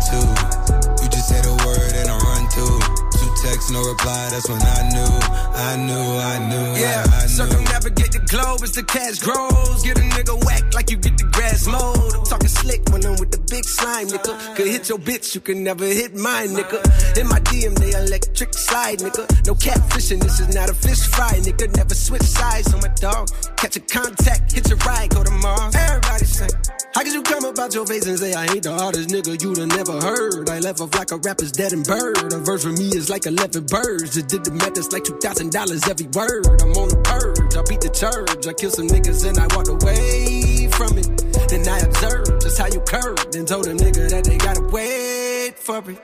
Two texts, no reply. That's when I knew, I knew, I knew, Yeah, I, I circumnavigate the globe as the cash grows. Get a nigga whack like you get the grass mowed. I'm talking slick when I'm with the big slime, nigga. Could hit your bitch, you can never hit mine, nigga. In my DM, they electric slide, nigga. No catfishing, this is not a fish fry, nigga. Never switch sides on my dog. Catch a contact, hit your ride, go to Mars. Everybody say, how could you come about your face and say I ain't the hardest nigga you'd have never heard? I left off like a rapper's dead and bird. A verse for me is like 11 birds. Just did the math, it's like $2,000 every word. I'm on the purge, I beat the church. I kill some niggas and I walked away from it. Then I observed just how you curved and told a nigga that they gotta wait for it.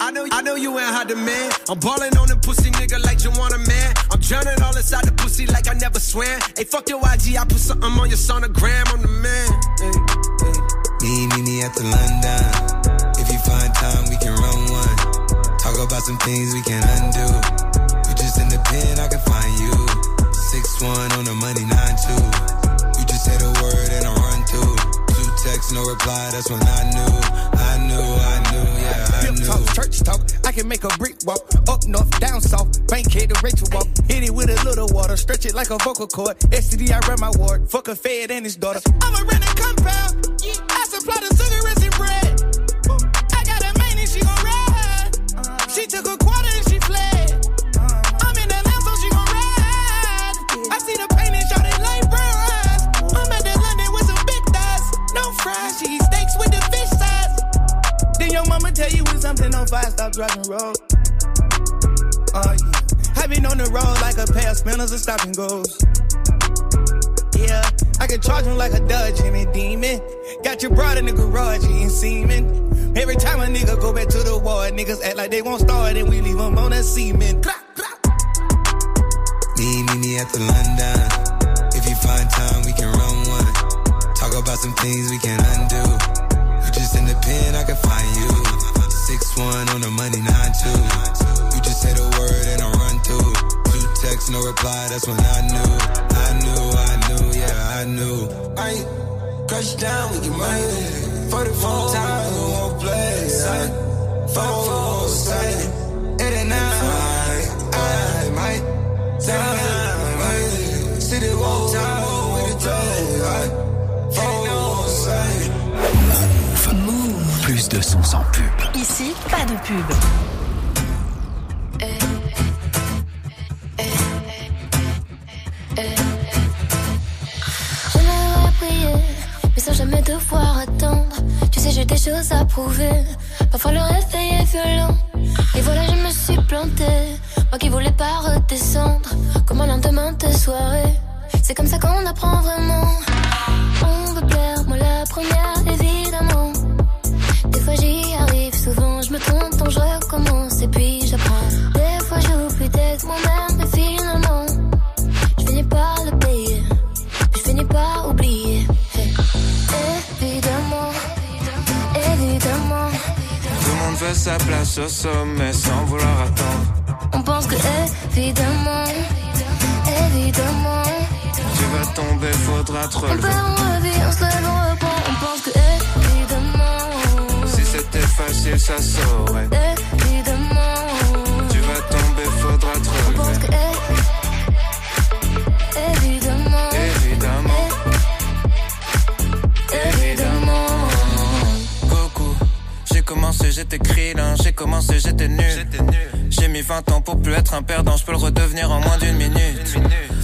I know, I know you ain't hot demand. I'm balling on the pussy nigga like you want a man. I'm drowning all inside the pussy like I never swam. Hey, fuck your IG, I put something on your sonogram. I'm the man. Hey, hey. Me, me, me the London. Talk about some things we can undo. You just in the pen, I can find you. Six one on the money, nine two. You just say the word and I run two. Two texts, no reply. That's when I knew, I knew, I knew, yeah, I Hip knew. talk, church talk. I can make a brick walk. Up north, down south. Bankhead to Rachel walk. Hit it with a little water. Stretch it like a vocal cord. STD, I run my ward. Fuck a fed and his daughter. I'm a rent a compound. I supply the cigarettes tell you when something on fire, stop driving road. Oh yeah. I been on the road like a pair of spinners and stop and goes. Yeah, I can charge him like a Dodge and a demon. Got your broad in the garage eating semen. Every time a nigga go back to the war, niggas act like they won't start and we leave them on that semen. Me, me, me at the London. If you find time, we can run one. Talk about some things we can undo. You just in the pen, I can find you. Six one on the money, nine two. You just say the word and I run through. Two texts, no reply. That's when I knew, I knew, I knew, yeah, I knew. I crush down, with get money. For the phone time, we won't play. Phone, phone, say. It ain't now. I might time, the whole time with the day. Plus de sons sans pub. Ici, pas de pub. J'aimerais prier, mais sans jamais devoir attendre. Tu sais, j'ai des choses à prouver. Parfois le réveil est violent. Et voilà, je me suis plantée. Moi qui voulais pas redescendre. Comme un lendemain de soirée. C'est comme ça qu'on apprend vraiment. On veut plaire, moi la première, évidemment. Des fois j'y arrive, souvent je me trompe, donc je recommence. Et puis j'apprends. Des fois j'oublie d'être moi-même, mais finalement, je finis par le payer. Je finis par oublier. Hey. Évidemment, sa place au sommet sans vouloir attendre. On pense que évidemment, évidemment, Tu vas tomber, faudra te on relever. perd, on revit, on se lève, on reprend. On pense que évidemment, facile, ça saurait. évidemment, Tu vas tomber, faudra te on pense relever. que é- évidemment, Évidemment, évidemment. Goku. J'ai commencé, j'étais krillin, j'ai commencé, j'étais nul. J'ai mis 20 ans pour plus être un perdant, je peux le redevenir en moins d'une minute.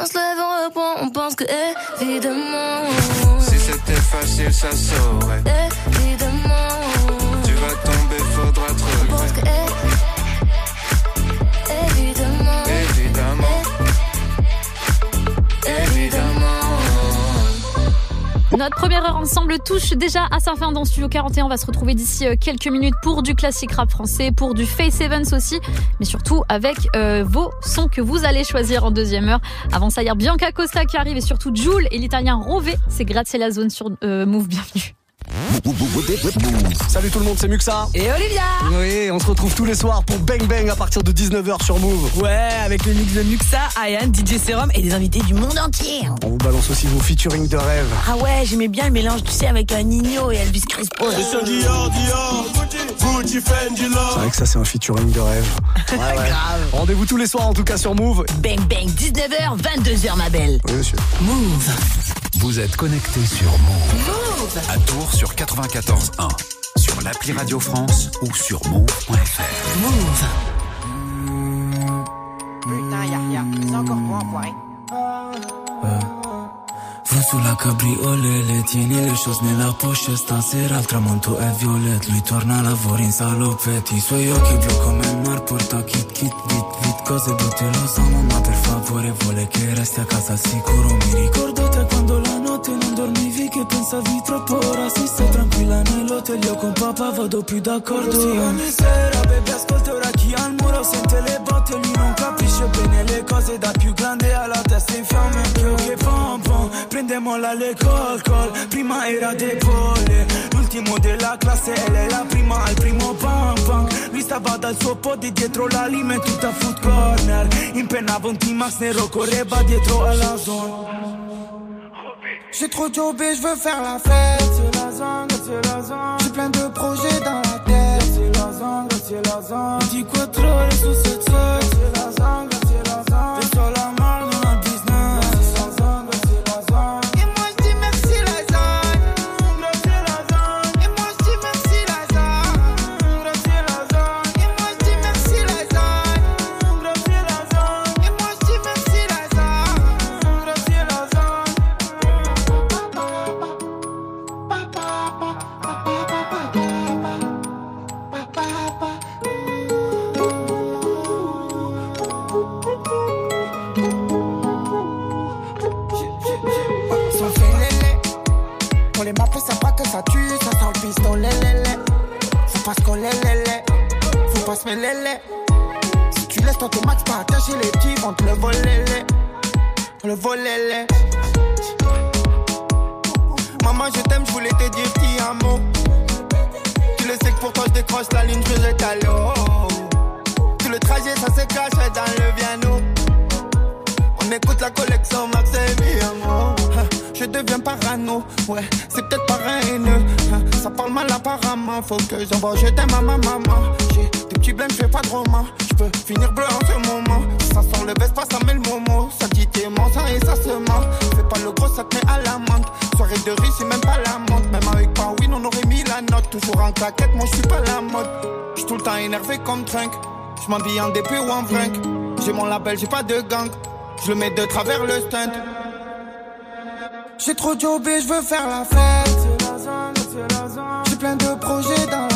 On se lève, on reprend. On pense que évidemment, Si c'était facile, ça saurait. évidemment. Tu vas tomber, faudra te On pense que é- évidemment, Évidemment, évidemment. Notre première heure ensemble touche déjà à sa fin dans Studio 41. On va se retrouver d'ici euh, quelques minutes pour du classique rap français, pour du Face Evans aussi, mais surtout avec euh, vos sons que vous allez choisir en deuxième heure. Avant ça, il y a Bianca Costa qui arrive et surtout Jules et l'italien Rove. C'est Grazie la zone sur euh, Move. Bienvenue. Salut tout le monde, c'est Muxa. Et Olivia Oui, on se retrouve tous les soirs pour Bang Bang à partir de 19h sur Move. Ouais, avec le mix de Muxa, Ayan, DJ Serum et des invités du monde entier. On vous balance aussi vos featuring de rêve. Ah ouais, j'aimais bien le mélange, tu sais, avec un Nino et Elvis Crespo. C'est vrai que ça c'est un featuring de rêve. Ouais, ouais. Grave. Rendez-vous tous les soirs en tout cas sur Move. Bang bang, 19h, 22h ma belle. Oui monsieur. Move. Vous êtes connecté sur Move. Move. À Tours sur 94.1. Sur l'appli Radio France ou sur move.fr. Move. Putain, y'a y'a, c'est encore moi, enfoiré. Fu sulla cabriolet, tieni le choses nella poche Stasera il tramonto è violet Lui torna a lavoro in salopetti I suoi occhi blu come il mar Porta kit kit vit vit Cose brutte lo so mamma per favore Vuole che resti a casa al sicuro Mi ricordo te Che pensavi troppo Ora si stai tranquilla nell'hotel Io con papà vado più d'accordo. Sì, ogni sera baby ascolta ora chi al muro Sente le botte Lui non capisce bene le cose Da più grande alla testa in fiamme. Più che pom pom Prendemola le col col Prima era debole L'ultimo della classe e lei la prima al primo pam pam Lui stava dal suo podi dietro la lima e tutta food corner Impennava un T-Max nero correva dietro alla zone J'ai trop jobé, je veux faire la fête. C'est la zone, c'est la zone. J'ai plein de projets dans la tête. C'est la zone, c'est la zone. Di quattro ore su set set C'est la zone, pas pas. Si tu laisses ton max partager les petits, vont te le voler. Le voler. Maman, je t'aime, je voulais te dire petit amour. Tu le sais que pour toi, je décroche la ligne, je jette à l'eau. Tout le trajet, ça se cache dans le piano. On écoute la collection Max et. Je deviens parano, ouais, c'est peut-être pas haineux. Ça parle mal apparemment, faut que j'envoie. Je t'aime à ma maman. Petits blèmes, je fais pas de roman. Je peux finir bleu en ce moment. Ça sent le veste, pas ça met le momo. Ça dit t'es ça et ça se ment. Fais pas le gros, ça te met à la menthe. Soirée de riz, c'est même pas la montre. Même avec pas win, on aurait mis la note. Toujours en claquette, moi je suis pas la mode. J'suis tout le temps énervé comme Trunk. Je m'habille en DP ou en vrink. J'ai mon label, j'ai pas de gang. Je le mets de travers le stunt. J'ai trop de job et je veux faire la fête. J'ai plein de projets dans la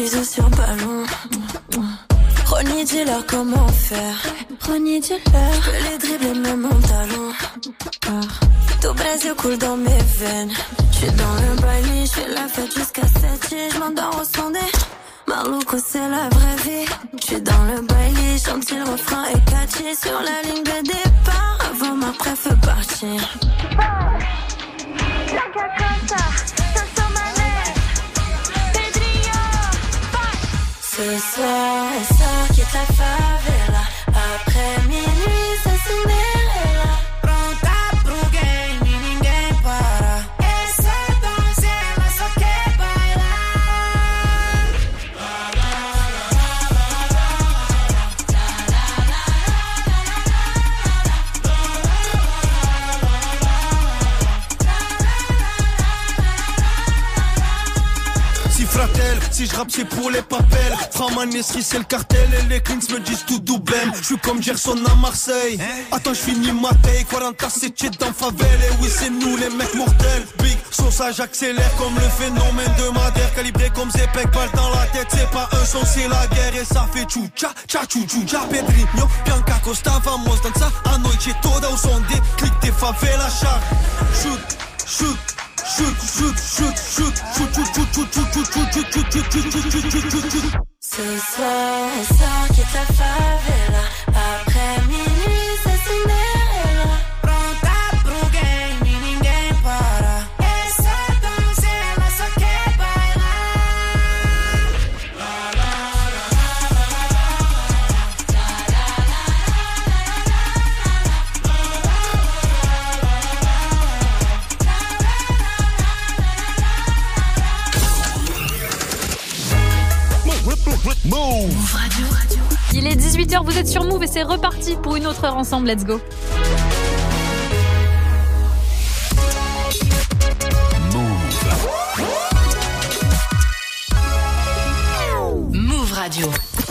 bisou sur ballon. Ronnie, dis-leur comment faire. Ronnie, dis-leur. Je peux les dribbler même en talon. Tout Brésil coule dans mes veines. J'suis dans le baile, j'fais la fête jusqu'à 7 et j'm'endors au son des. Maluco, c'est la vraie vie. J'suis dans le baile, chante le refrain est catchy sur la ligne de départ. Avant ma préf partir. Ce soir, elle sort, quitte la favela. Après rappe c'est pour les papels. Framanesri c'est le cartel et les cleans me disent tout double Je suis comme Gerson à Marseille. Attends je finis ma taille. 47 dans favelle Et oui c'est nous les mecs mortels. Big sauce j'accélère comme le phénomène de Madère. Calibré comme Zepec, balle dans la tête. C'est pas un son c'est la guerre. Et ça fait tchou-tcha Tcha tchou-tchou-tcha Pedrinho, Bianca Costa Vamos dançar a noite toda ao som de clique de favela char. Shoot, shoot ce soir, on sort, quitte la après-midi. Move Radio. Il est 18h, vous êtes sur Move et c'est reparti pour une autre heure ensemble. Let's go. Move Radio.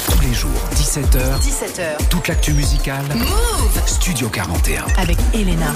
Tous les jours, 17h. 17h. Toute l'actu musicale. Move. Studio 41. Avec Elena.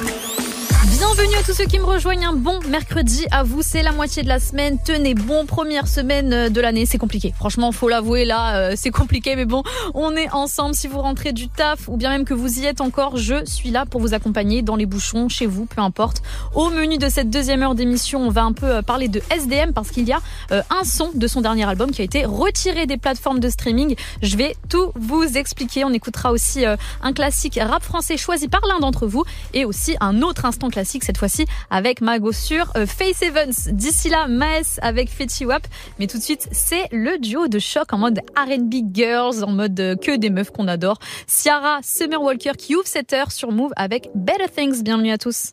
Bienvenue à tous ceux qui me rejoignent. Un bon mercredi à vous. C'est la moitié de la semaine. Tenez bon, première semaine euh, de l'année. C'est compliqué. Franchement, faut l'avouer là, euh, c'est compliqué. Mais bon, on est ensemble. Si vous rentrez du taf ou bien même que vous y êtes encore, je suis là pour vous accompagner dans les bouchons, chez vous, peu importe. Au menu de cette deuxième heure d'émission, on va un peu euh, parler de SDM parce qu'il y a un son de son dernier album qui a été retiré des plateformes de streaming. Je vais tout vous expliquer. On écoutera aussi un classique rap français choisi par l'un d'entre vous et aussi un autre instant classique cette fois-ci avec Mago sur euh, Face Evans. D'ici là, Maes avec Fetty Wap. Mais tout de suite, c'est le duo de choc en mode R&B girls, en mode euh, que des meufs qu'on adore. Ciara, Summer Walker qui ouvre cette heure sur Move avec Better Things. Bienvenue à tous.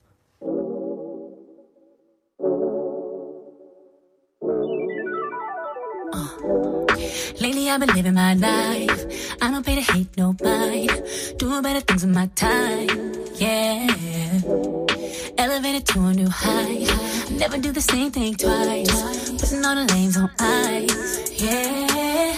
Elevated to a new high. Never do the same thing twice. Putting all the lanes on ice. Yeah.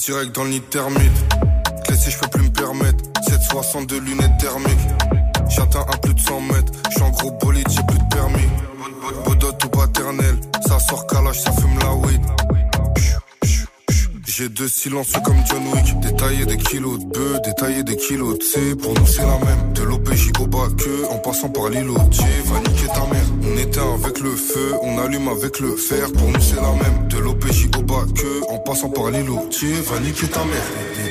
direct dans le nid thermite. Classé, je peux plus me permettre. 762 lunettes thermiques. J'atteins à plus de 100 mètres. J'suis en gros bolide, j'ai plus de permis. Bodotte ou paternel. Ça sort calage, ça fume la weed. J'ai deux silences comme John Wick. Détailler des kilos de bœufs, détailler des kilos de C. Pour nous, c'est la même. De l'OPJ au bas que, en passant par l'îlotier, va niquer ta mère. On éteint avec le feu, on allume avec le fer. Pour nous, c'est la même. De l'OPJ au bas que, passant par les. Tu vas niquer ta mère.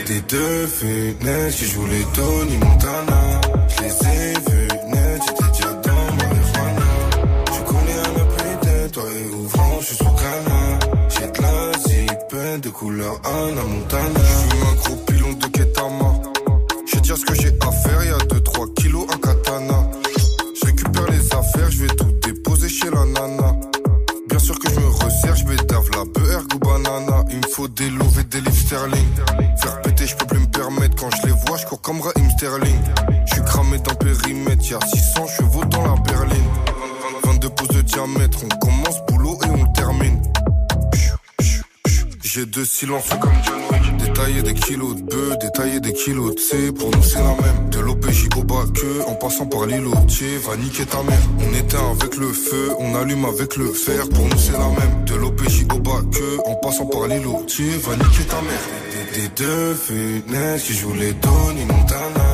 Des deux fenêtres, qui jouent les Tony Montana. Je les ai vus net, j'étais déjà dans ma marijuana. Tu connais un appui tête, toi et ouvrant, je suis sur canard. J'ai de la zipette de couleur Anna Montana. Va niquer ta mère. On éteint avec le feu, on allume avec le fer. Pour nous, c'est la même. De l'OPJ au bas que, en passant par l'îlot. va niquer ta mère. Des, des deux fenêtres qui jouent les Tony Montana.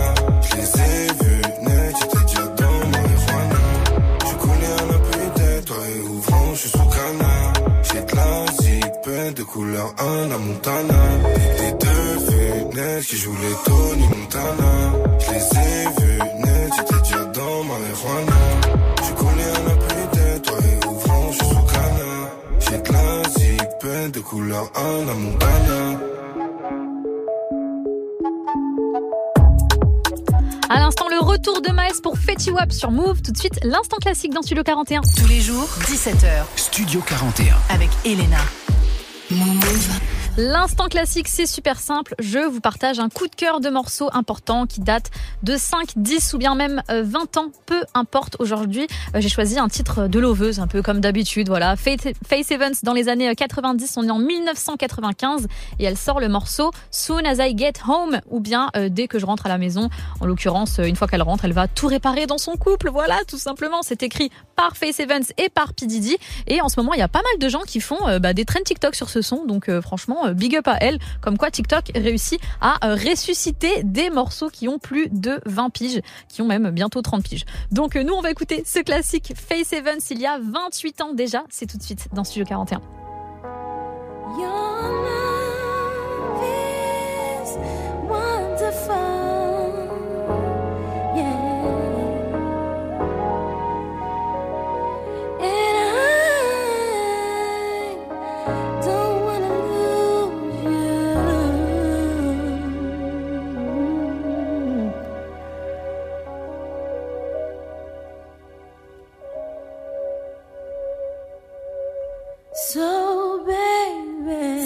Sur Move. Tout de suite, l'instant classique dans Studio 41. Tous les jours, 17h. Studio 41. Avec Elena. Move. L'instant classique, c'est super simple. Je vous partage un coup de cœur de morceaux importants qui datent de 5, 10 ou bien même 20 euh, ans. Peu importe. Aujourd'hui, euh, j'ai choisi un titre de loveuse, un peu comme d'habitude. Voilà. Face Evans dans les années 90. On est en 1995 et elle sort le morceau Soon as I get home ou bien euh, dès que je rentre à la maison. En l'occurrence, une fois qu'elle rentre, elle va tout réparer dans son couple. Voilà, tout simplement. C'est écrit par Face Evans et par P. Diddy. Et en ce moment, il y a pas mal de gens qui font bah, des trends TikTok sur ce son. Donc, franchement, euh, big up à elle, comme quoi TikTok réussit à euh, ressusciter des morceaux qui ont plus de 20 piges, qui ont même bientôt 30 piges. Donc euh, nous, on va écouter ce classique Face Evans il y a 28 ans déjà. C'est tout de suite dans Studio 41. So, baby.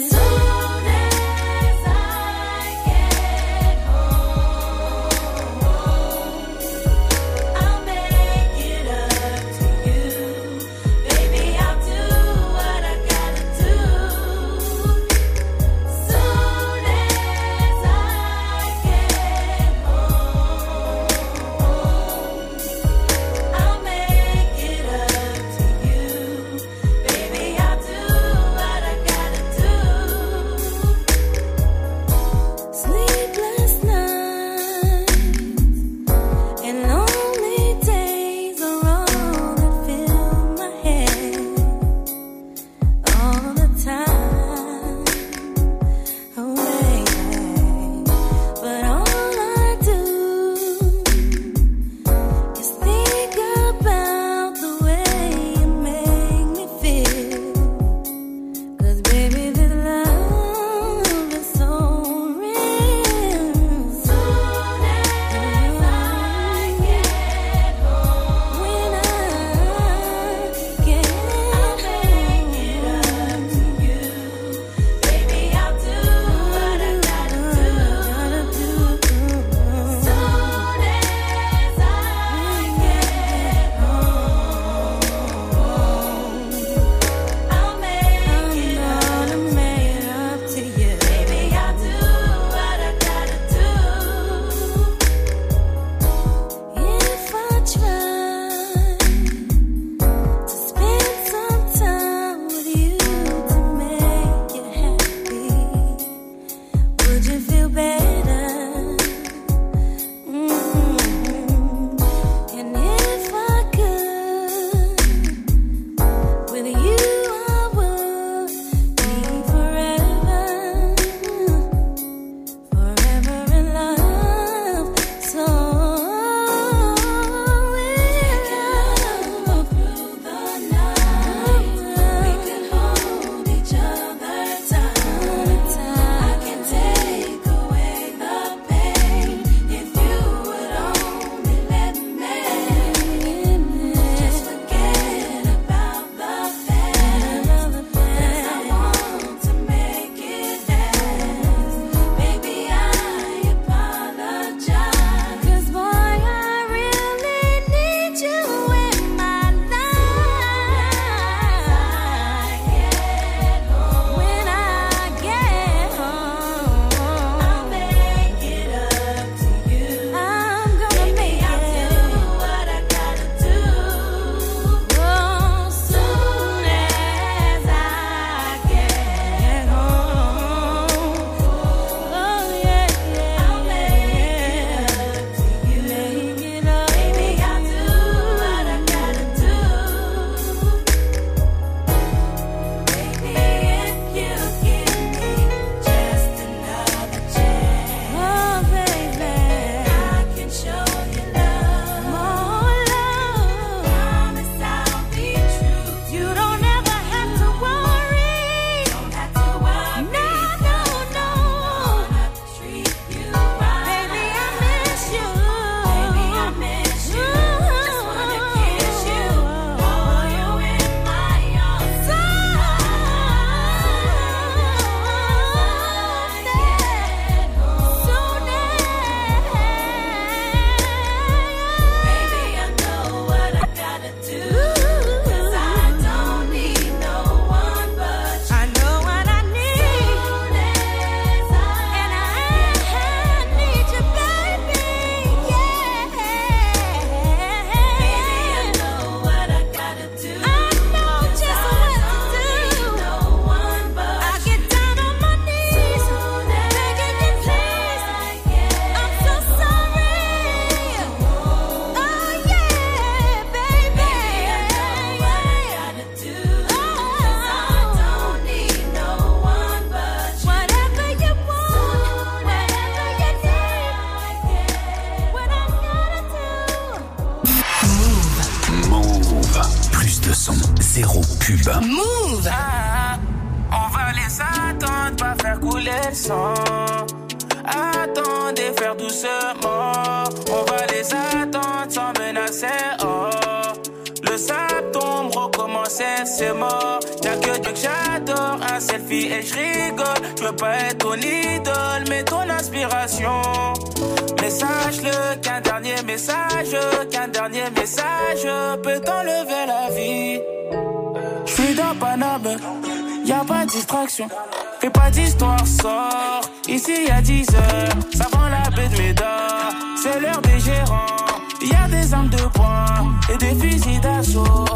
Des armes de poing et des fusils d'assaut.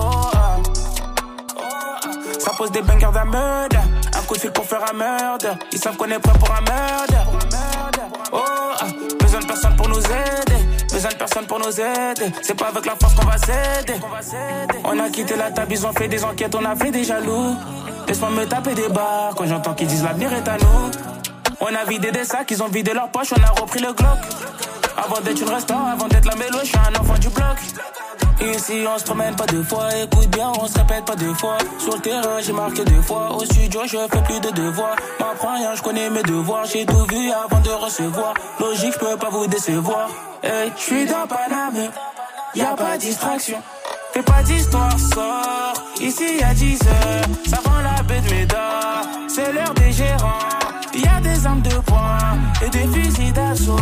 Ça pose des bangers d'un meurtre. Un coup de fil pour faire un meurtre. Ils savent qu'on est prêt pour un meurtre. Oh, ah. besoin de personne pour nous aider. Besoin de personne pour nous aider. C'est pas avec la force qu'on va s'aider. On a quitté la table, ils ont fait des enquêtes, on a fait des jaloux. Laisse-moi me taper des barres quand j'entends qu'ils disent l'avenir est à nous. On a vidé des sacs, ils ont vidé leur poche, on a repris le Glock. Avant d'être une restaurant, avant d'être la mélo, un enfant du bloc. Ici on se promène pas deux fois, écoute bien, on se répète pas deux fois. Sur le terrain j'ai marqué deux fois, au studio je fais plus de devoirs. M'apprends rien, je connais mes devoirs, j'ai tout vu avant de recevoir. Logique, je peux pas vous décevoir. Hey, je suis dans Paname, y a pas de distraction. Fais pas d'histoire, sort. Ici y a 10 heures, ça vend la baie de Médard. C'est l'heure des gérants, y a des armes de poing et des fusils d'assaut.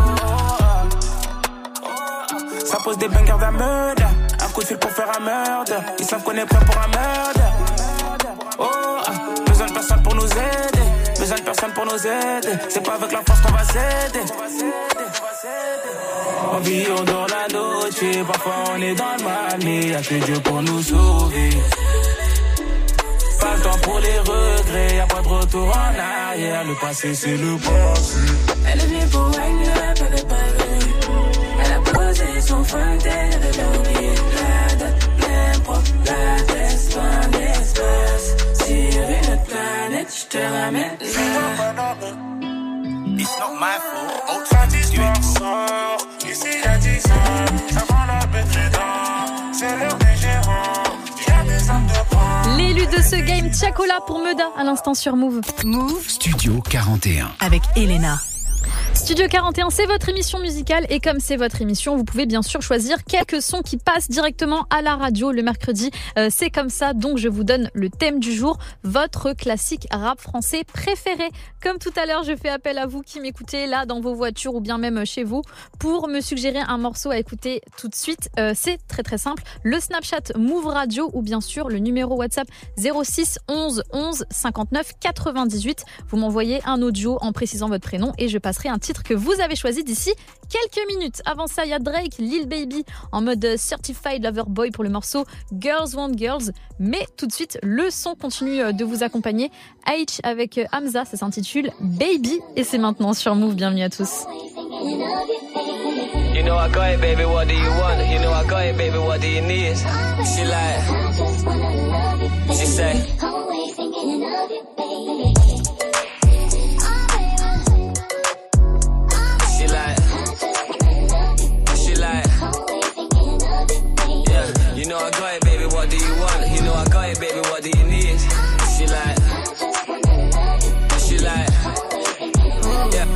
Ça pose des bangers d'un. Un coup de fil pour faire un meurtre. Ils savent qu'on est prêt pour un meurtre. Oh, ah, besoin de personne pour nous aider. Besoin de personne pour nous aider. C'est pas avec la force qu'on va s'aider. On vit, on dort la noche. Parfois on est dans le mal, mais y'a que Dieu pour nous sauver. Pas le temps pour les regrets, y'a pas de retour en arrière. Le passé, c'est le passé. Elle est venue pour pas son la date, fin d'espace. Sur une autre planète, je te ramène là. It's not my fault. Autre d'histoire sort. Ici y'a 10 ans. Avant la baie de Médard. C'est l'heure des gérants. Y'a des armes de poing. L'élu de ce game, Tiakola pour Meda, à l'instant sur Move. Move Studio 41. avec Elena. Studio 41, c'est votre émission musicale et comme c'est votre émission, vous pouvez bien sûr choisir quelques sons qui passent directement à la radio le mercredi. Euh, c'est comme ça, donc je vous donne le thème du jour, votre classique rap français préféré. Comme tout à l'heure, je fais appel à vous qui m'écoutez là dans vos voitures ou bien même chez vous pour me suggérer un morceau à écouter tout de suite. Euh, c'est très très simple, le Snapchat Move Radio ou bien sûr le numéro WhatsApp 06 11 11 59 98. Vous m'envoyez un audio en précisant votre prénom et je passerai un titre que vous avez choisi d'ici quelques minutes. Avant ça, il y a Drake, Lil Baby en mode Certified Lover Boy pour le morceau Girls Want Girls. Mais tout de suite, le son continue euh, de vous accompagner. H avec euh, Hamza, ça s'intitule Baby et c'est maintenant sur Move. Bienvenue à tous. You know I got it, baby, what do you want? You know I got it, baby, what do you need? She like, she say, You know I got it, baby, what do you want? You know I got it, baby, what do you need? She like, she like, yeah.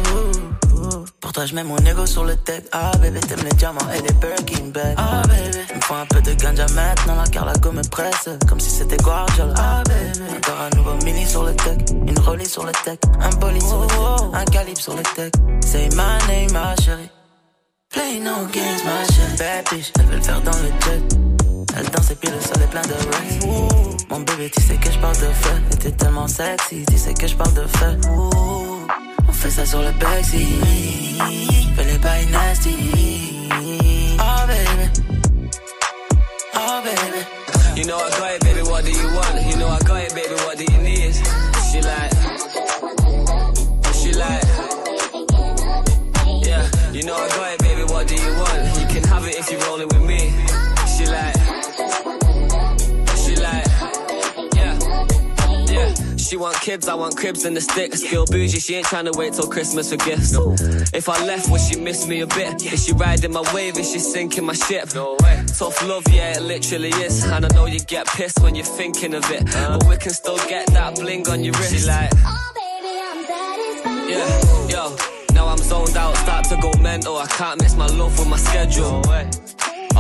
Pour toi, je mets mon ego sur le tech. Ah, bébé, t'aimes les diamants et les Birkin bags. Ah, bébé, il me faut un peu de ganja maintenant, car la gomme me presse. Comme si c'était Guardiola. Ah, bébé, encore un nouveau mini sur le tech. Une rollie sur le tech. Un bolide sur le tech. Un calibre sur le tech. Say my name, ma chérie. Play no games, ma chérie. Bad bitch, elle veut le faire dans le jet. Elle danse et puis le sol est plein de rain. Mon bébé, tu sais que je parle de feu. Et t'es tellement sexy, tu sais que je parle de feu. On fait ça sur le backseat. Fais les bails nasty. Oh baby. Oh baby. You know I got it, baby, what do you want? You know I got it, baby, what do you need? She like, she like, yeah. You know I got it, baby, what do you want? You can have it if you roll it with me. She like, yeah, yeah. She want kids, I want cribs and the sticks. Feel bougie, she ain't trying to wait till Christmas for gifts. If I left, would she miss me a bit? Is she riding my wave? Is she sinking my ship? No way. Tough love, yeah, it literally is. And I know you get pissed when you're thinking of it. But we can still get that bling on your wrist. She like, yeah, yo. Now I'm zoned out, start to go mental. I can't mix my love with my schedule.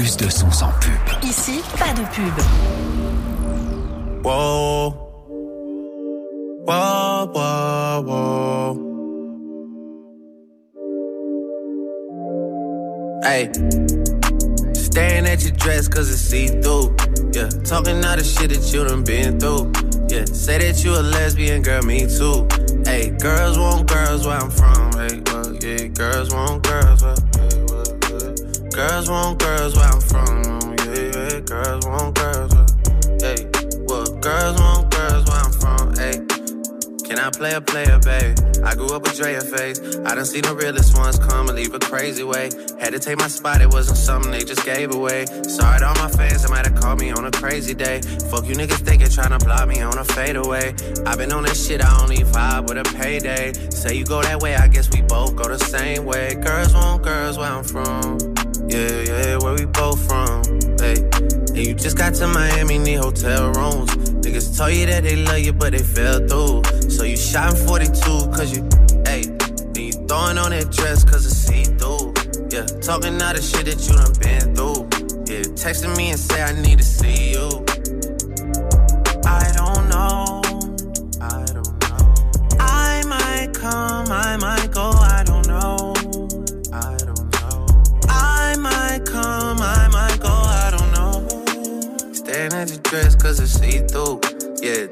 Plus de sons sans pub. Ici, pas de pub. Whoa. Whoa, whoa, whoa. Hey. Staring at your dress cause it's see-through. Yeah. Talking all the shit that you done been through. Yeah. Say that you a lesbian, girl, me too. Hey, girls want girls where I'm from. Hey, well, yeah, girls want girls where. Girls want girls where I'm from. Yeah, yeah, girls want girls hey, well, girls want girls where I'm from. Hey, can I play a player, babe? I grew up with Drea face. I done seen the realest ones come and leave a crazy way. Had to take my spot, it wasn't something they just gave away. Sorry to all my fans, they might have called me on a crazy day. Fuck you niggas thinking trying to block me on a fadeaway. i been on this shit, I only vibe with a payday. Say you go that way, I guess we both go the same way. Girls want girls where I'm from. Yeah, yeah, where we both from. Hey, and you just got to Miami, need hotel rooms. Niggas told you that they love you, but they fell through. So you shot in 42, cause you, hey, then you throwing on that dress, cause it's see through. Yeah, talking all the shit that you done been through. Yeah, texting me and say I need to see you.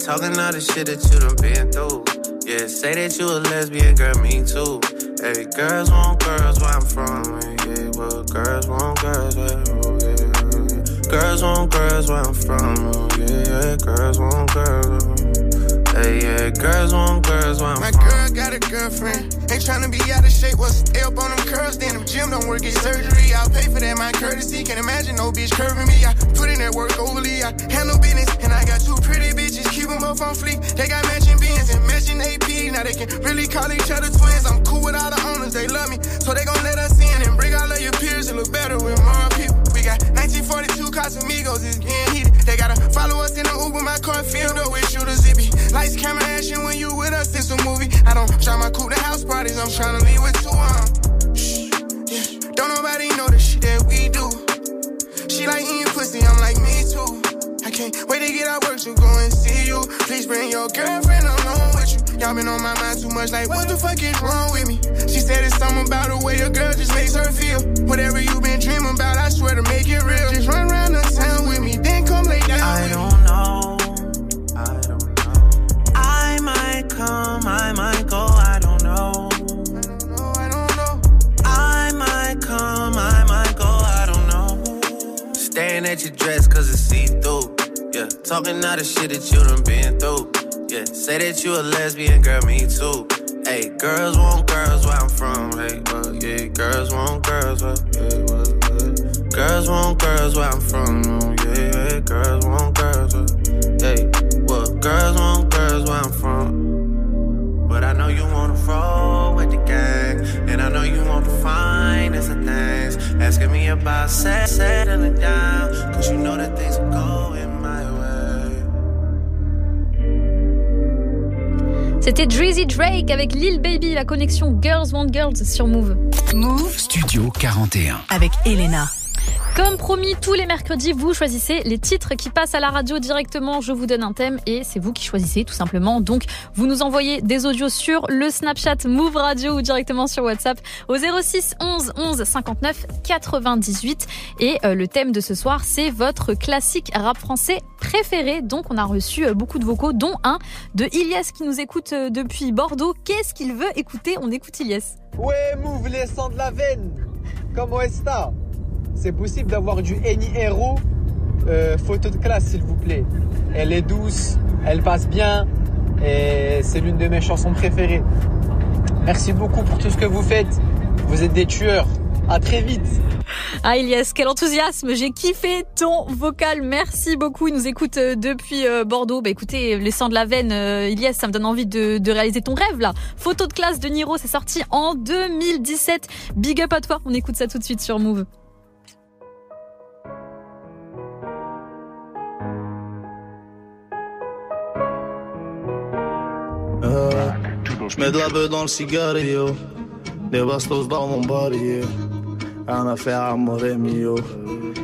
Talking all the shit that you done been through. Yeah, say that you a lesbian, girl, me too. Hey, girls want girls where I'm from. Yeah, well, girls want girls where oh, yeah. Girls want girls where I'm from. Yeah, yeah, girls want girls. Hey, yeah, girls want girls where I'm My from. girl got a girlfriend. Ain't tryna be out of shape. What's the up on them curls? Then them gym don't work, get surgery. I'll pay for that, my courtesy. Can't imagine no bitch curving me. I put in that work overly. I handle business. And I got two pretty bitches. Them on fleek. They got matching beans and matching AP. Now they can really call each other twins. I'm cool with all the owners. They love me. So they gon' let us in and bring all of your peers and look better with more people. We got 1942 Casamigos. It's getting heated. They gotta follow us in the Uber. My car filled up with shooters. It be lights, camera, action when you with us. It's a movie. I don't try my coupe to house parties. I'm tryna leave with two on. Don't nobody know the shit that we do. She like eating pussy. I'm like me too. I can't wait to get out work to go and see you. Please bring your girlfriend along with you. Y'all been on my mind too much. Like what the fuck is wrong with me? She said it's something about the way a girl just makes her feel. Whatever you been dreaming about, I swear to make it real. Just run around the town with me, then come lay down. I don't know. I don't know. I might come, I might go, I don't know. I don't know. I might come, I might go, I don't know. Staring at your dress cause it's see through. Talking all the shit that you done been through. Yeah, say that you a lesbian, girl, me too. Hey, girls want girls where I'm from. Hey, well, yeah, girls want girls where, yeah, well, yeah. Girls want girls where I'm from. Yeah, yeah, girls want girls where, hey, well, girls want girls where I'm from. But I know you wanna roll with the gang, and I know you want the finest of things. Asking me about set, settling down, cause you know that things are going C'était Drizzy Drake avec Lil Baby, la connexion Girls Want Girls sur Move. Move Studio 41. avec Elena. Comme promis, tous les mercredis, vous choisissez les titres qui passent à la radio directement. Je vous donne un thème et c'est vous qui choisissez tout simplement. Donc, vous nous envoyez des audios sur le Snapchat Move Radio ou directement sur WhatsApp au 06 11 11 59 98. Et euh, le thème de ce soir, c'est votre classique rap français préféré. Donc, on a reçu euh, beaucoup de vocaux, dont un de Ilyes qui nous écoute euh, depuis Bordeaux. Qu'est-ce qu'il veut écouter? On écoute Ilyes. Ouais, Move, les sangs de la veine. Comment est-ce c'est possible d'avoir du Eni Hero euh, photo de classe, s'il vous plaît. Elle est douce, elle passe bien et c'est l'une de mes chansons préférées. Merci beaucoup pour tout ce que vous faites. Vous êtes des tueurs. À très vite. Ah Ilias, quel enthousiasme. J'ai kiffé ton vocal. Merci beaucoup. Il nous écoute euh, depuis euh, Bordeaux. Bah écoutez, les sangs de la veine, Ilias, ça me donne envie de, de, réaliser ton rêve là. Photo de classe de Niro, c'est sorti en 2017. Big up à toi. On écoute ça tout de suite sur Move. Je mets de la beuh dans le cigario. Des bastos dans mon barillet. Rien à faire mio.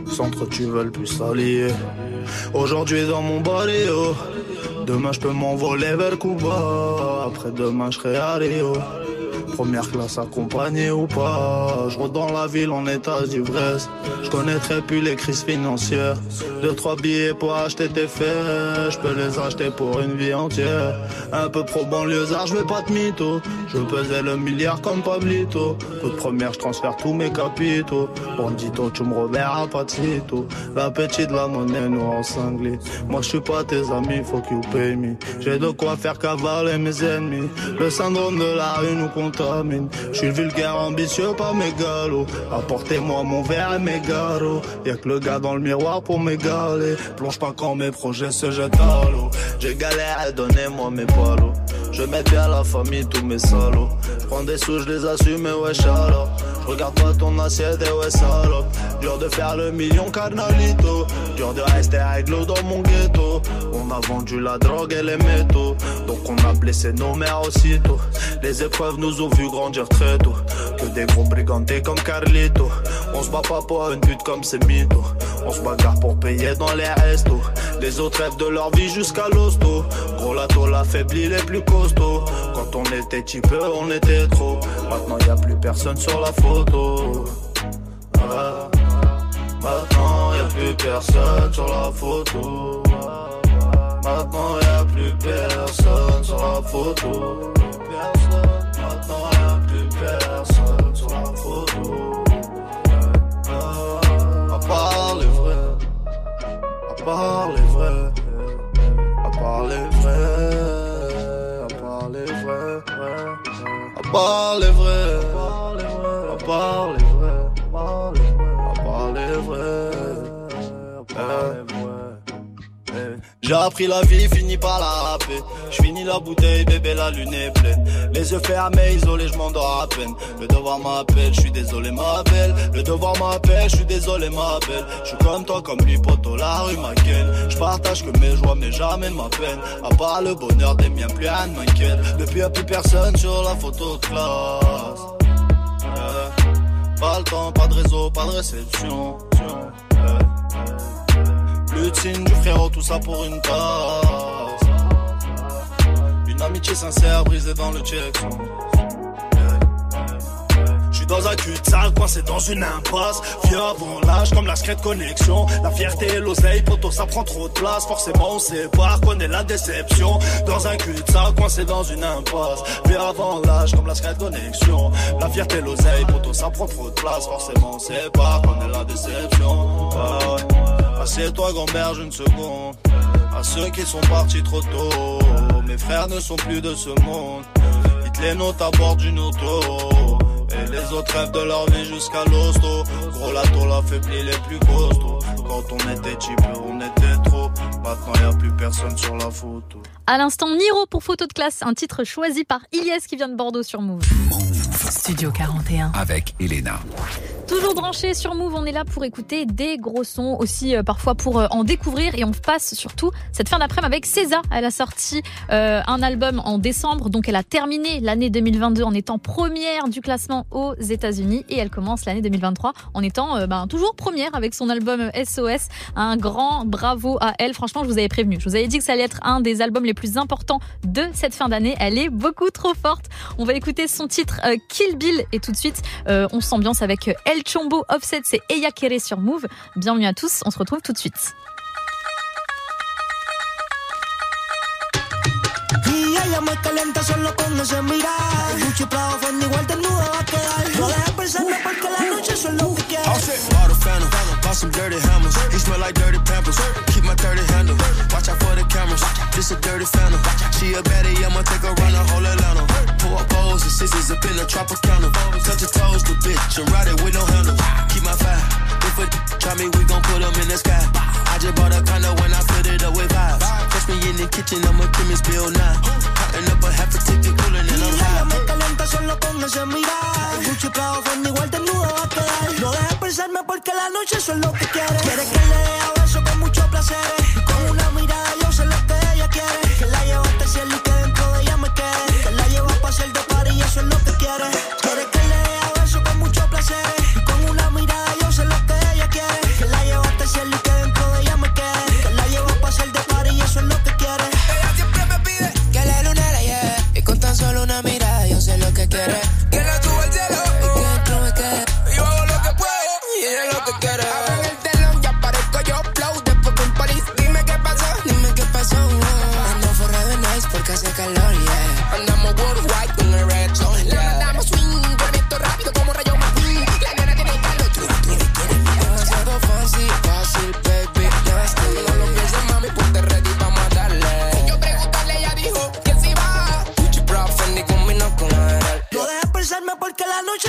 Centre, tu veux le plus s'allier. Aujourd'hui dans mon barrio. Demain, je peux m'envoler vers Cuba. Après demain, je serai à Rio. Première classe accompagnée ou pas. Je dans la ville en état d'ivresse. Je connaîtrai plus les crises financières. Deux, trois billets pour acheter tes faits. Je peux les acheter pour une vie entière. Un peu pro banlieusard, je vais pas de mytho. Je pesais le milliard comme Pablito. Coup de première, je transfère tous mes capitaux. Bandito, tu me reverras pas sitôt. L'appétit de la monnaie noire cinglée. Moi, je suis pas tes amis, faut que you pay me. J'ai de quoi faire cavaler mes ennemis. Le syndrome de la rue nous compte je suis vulgaire, ambitieux, pas mégalo. Apportez-moi mon verre et mes garos. Y'a que le gars dans le miroir pour m'égaler. Plonge pas quand mes projets se jettent à l'eau. J'ai galéré, donnez-moi mes palos. Je mets bien la famille, tous mes salauds. Je prends des sous, je les assume, et wesh alors. Je regarde pas ton assiette, et ouais salope. Dur de faire le million, carnalito. Dur de rester avec l'eau dans mon ghetto. On a vendu la drogue et les métaux. Donc on a blessé nos mères aussitôt. Les épreuves nous ont vu grandir très tôt. Que des gros brigantés comme Carlito. On se bat pas pour une pute comme ces mythos. On se bagarre pour payer dans les restos. Les autres rêvent de leur vie jusqu'à l'hosto. Gros lato l'affaiblit les plus costauds. Quand on était type, on était trop. Maintenant y a plus personne sur la photo. Maintenant y a plus personne sur la photo. Maintenant y a plus personne sur la photo. Maintenant y a plus personne sur la photo. À part à part les vrais, à part les vrais, à part les vrais, à part les vrais, à part les vrais, à part les vrais, à part les vrais. J'ai appris la vie, fini par la rapper. J'finis la bouteille, bébé, la lune est pleine. Les yeux fermés, isolés, je m'endors à peine. Le devoir m'appelle, je suis désolé, ma belle. Le devoir m'appelle, je suis désolé, ma belle. Je suis comme toi, comme lui, poteau, la rue m'inquiète. Je partage que mes joies, mais jamais ma peine. À part le bonheur des miens, plus rien ne m'inquiète. Depuis, y'a plus personne sur la photo de classe. Pas le temps, pas de réseau, pas de réception. Signe du frérot, tout ça pour une tasse. Une amitié sincère brisée dans le check. Dans un cul-de-sac, coincé dans une impasse. Viens avant l'âge comme la secrète connexion. La fierté et l'oseille, poto, ça prend trop de place. Forcément, on sépare, connaît la déception. Dans un cul-de-sac, coincé dans une impasse. Viens avant l'âge comme la secrète connexion. La fierté et l'oseille, poto, ça prend trop de place. Forcément, on sépare, connaît la déception. Ah. Assieds-toi, grand-mère, une seconde. À ceux qui sont partis trop tôt, mes frères ne sont plus de ce monde. Dites les notes à bord d'une auto. Et les autres rêvent de leur vie jusqu'à l'hosto. Gros lato l'affaiblit les plus costauds. Quand on était type, on était trop. Maintenant y a plus personne sur la photo. À l'instant, Niro pour photo de classe, un titre choisi par Ilyes qui vient de Bordeaux sur. Move. Studio 41. Avec Elena. Toujours branché sur Move, on est là pour écouter des gros sons, aussi euh, parfois pour euh, en découvrir. Et on passe surtout cette fin d'après-midi avec César. Elle a sorti euh, un album en décembre, donc elle a terminé l'année 2022 en étant première du classement aux États-Unis. Et elle commence l'année 2023 en étant ben, toujours première avec son album SOS. Un grand bravo à elle. Franchement, je vous avais prévenu. Je vous avais dit que ça allait être un des albums les plus importants de cette fin d'année. Elle est beaucoup trop forte. On va écouter son titre Kill Bill et tout de suite, on s'ambiance avec El Chombo Offset, c'est Eya Kere sur Move. Bienvenue à tous, on se retrouve tout de suite. Y ella me calienta solo con ese mirar. Gucci, Prada, Fendi, igual desnudo va a quedar. No dejes pensarme porque la noche eso es lo que quiero. Bought a phantom, bought some dirty hammers. He smell like dirty pampers. Keep my 30 handle. Watch out for the cameras. This a dirty phantom. She a baddie, I'ma take her around the whole Atlanta. Up pose and sisters up in the Tropicana. Touch your toes, the bitch, and ride it with no handle. Keep my fire. If a try me, we gon' put them in the sky. I just bought a condo when I filled it up with vibes. Catch me in the kitchen, I'm a chemist bill now. Cutting up a half a ticket, cooling and I'm ella me high. calienta solo con ese mirar. Gucci, Prada, Fendi, igual desnudo va a quedar. No dejes pensarme porque la noche eso es lo que quiere. Quiere que le dé a beso con mucho placer.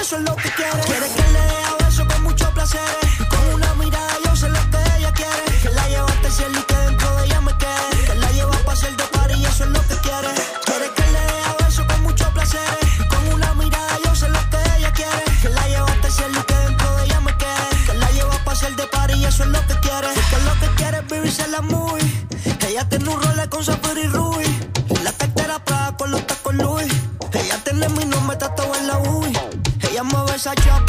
Eso es lo que quiere. Quiere que le dé a beso con mucho placer. Con una mirada yo sé lo que ella quiere. Que la lleve hasta el cielo y que dentro de ella me quede. Que la lleva a pasar de par y eso es lo que quiere. Quiere que le dé a beso con mucho placer. Con una mirada yo sé lo que ella quiere. Que la lleva hasta el cielo y que dentro de ella me quede. Que la lleva a pasar de par y eso es lo que quiere. Porque lo que quiere es vivirse la movie. Ella tiene un role con Zafir y Ruby. Ella mueve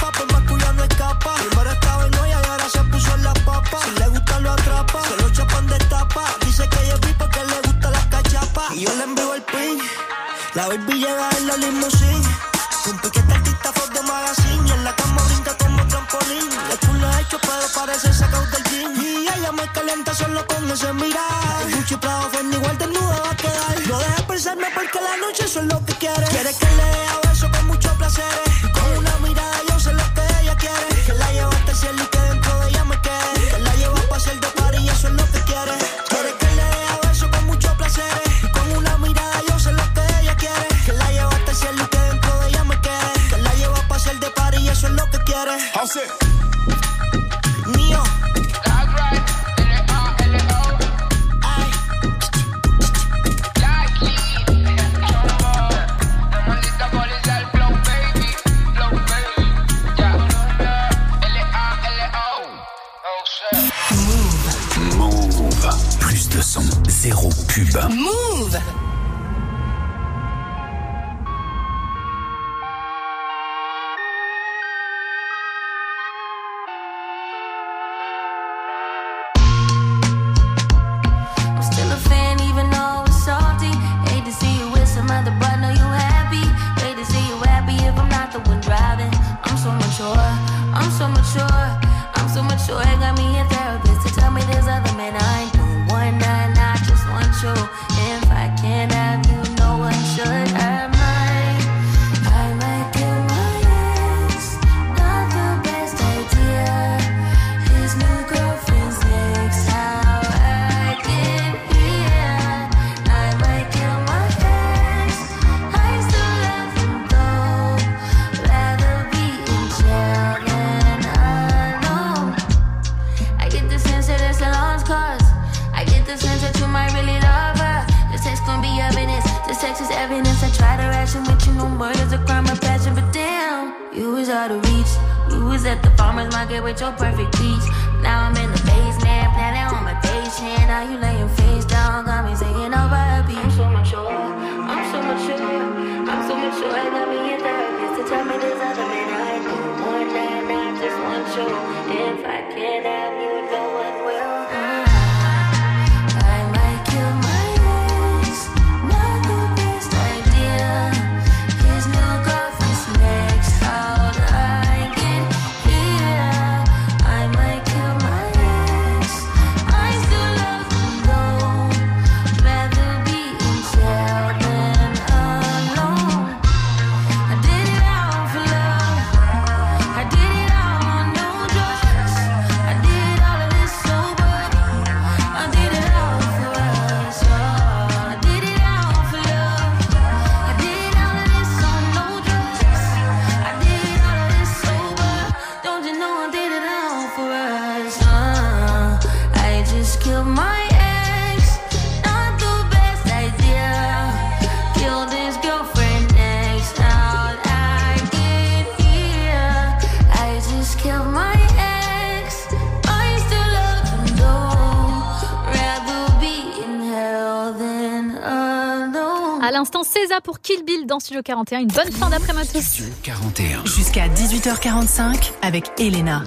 pour Kill Bill dans Studio 41. Une bonne fin d'après-midi à tous. 41. Jusqu'à 18h45 avec Elena.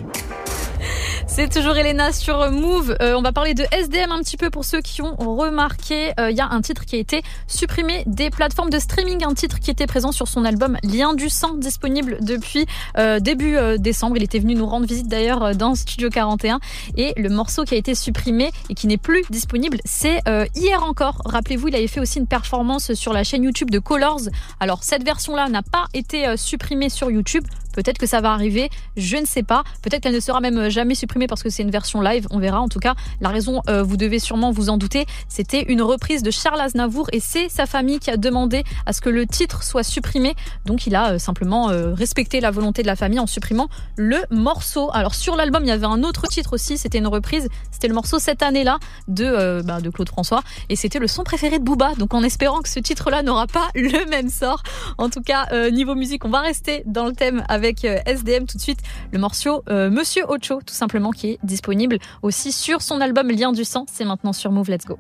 C'est toujours Elena sur Move. Euh, on va parler de SDM un petit peu pour ceux qui ont remarqué. Il y a un titre qui a été supprimé des plateformes de streaming, un titre qui était présent sur son album Lien du sang, disponible depuis euh, début euh, décembre. Il était venu nous rendre visite d'ailleurs euh, dans Studio 41 et le morceau qui a été supprimé et qui n'est plus disponible, c'est euh, hier encore. Rappelez-vous, il avait fait aussi une performance sur la chaîne YouTube de Colors. Alors cette version-là n'a pas été euh, supprimée sur YouTube. Peut-être que ça va arriver, je ne sais pas. Peut-être qu'elle ne sera même jamais supprimée parce que c'est une version live, on verra. En tout cas, la raison, euh, vous devez sûrement vous en douter, c'était une reprise de Charles Aznavour et c'est sa famille qui a demandé à ce que le titre soit supprimé. Donc il a euh, simplement euh, respecté la volonté de la famille en supprimant le morceau. Alors sur l'album, il y avait un autre titre aussi, c'était une reprise, c'était le morceau cette année-là de, euh, bah, de Claude François et c'était le son préféré de Booba. Donc en espérant que ce titre-là n'aura pas le même sort. En tout cas, euh, niveau musique, on va rester dans le thème avec euh, SDM tout de suite. Le morceau euh, Monsieur Ocho, tout simplement, qui est disponible aussi sur son album Lien du sang. C'est maintenant sur Move. Let's go.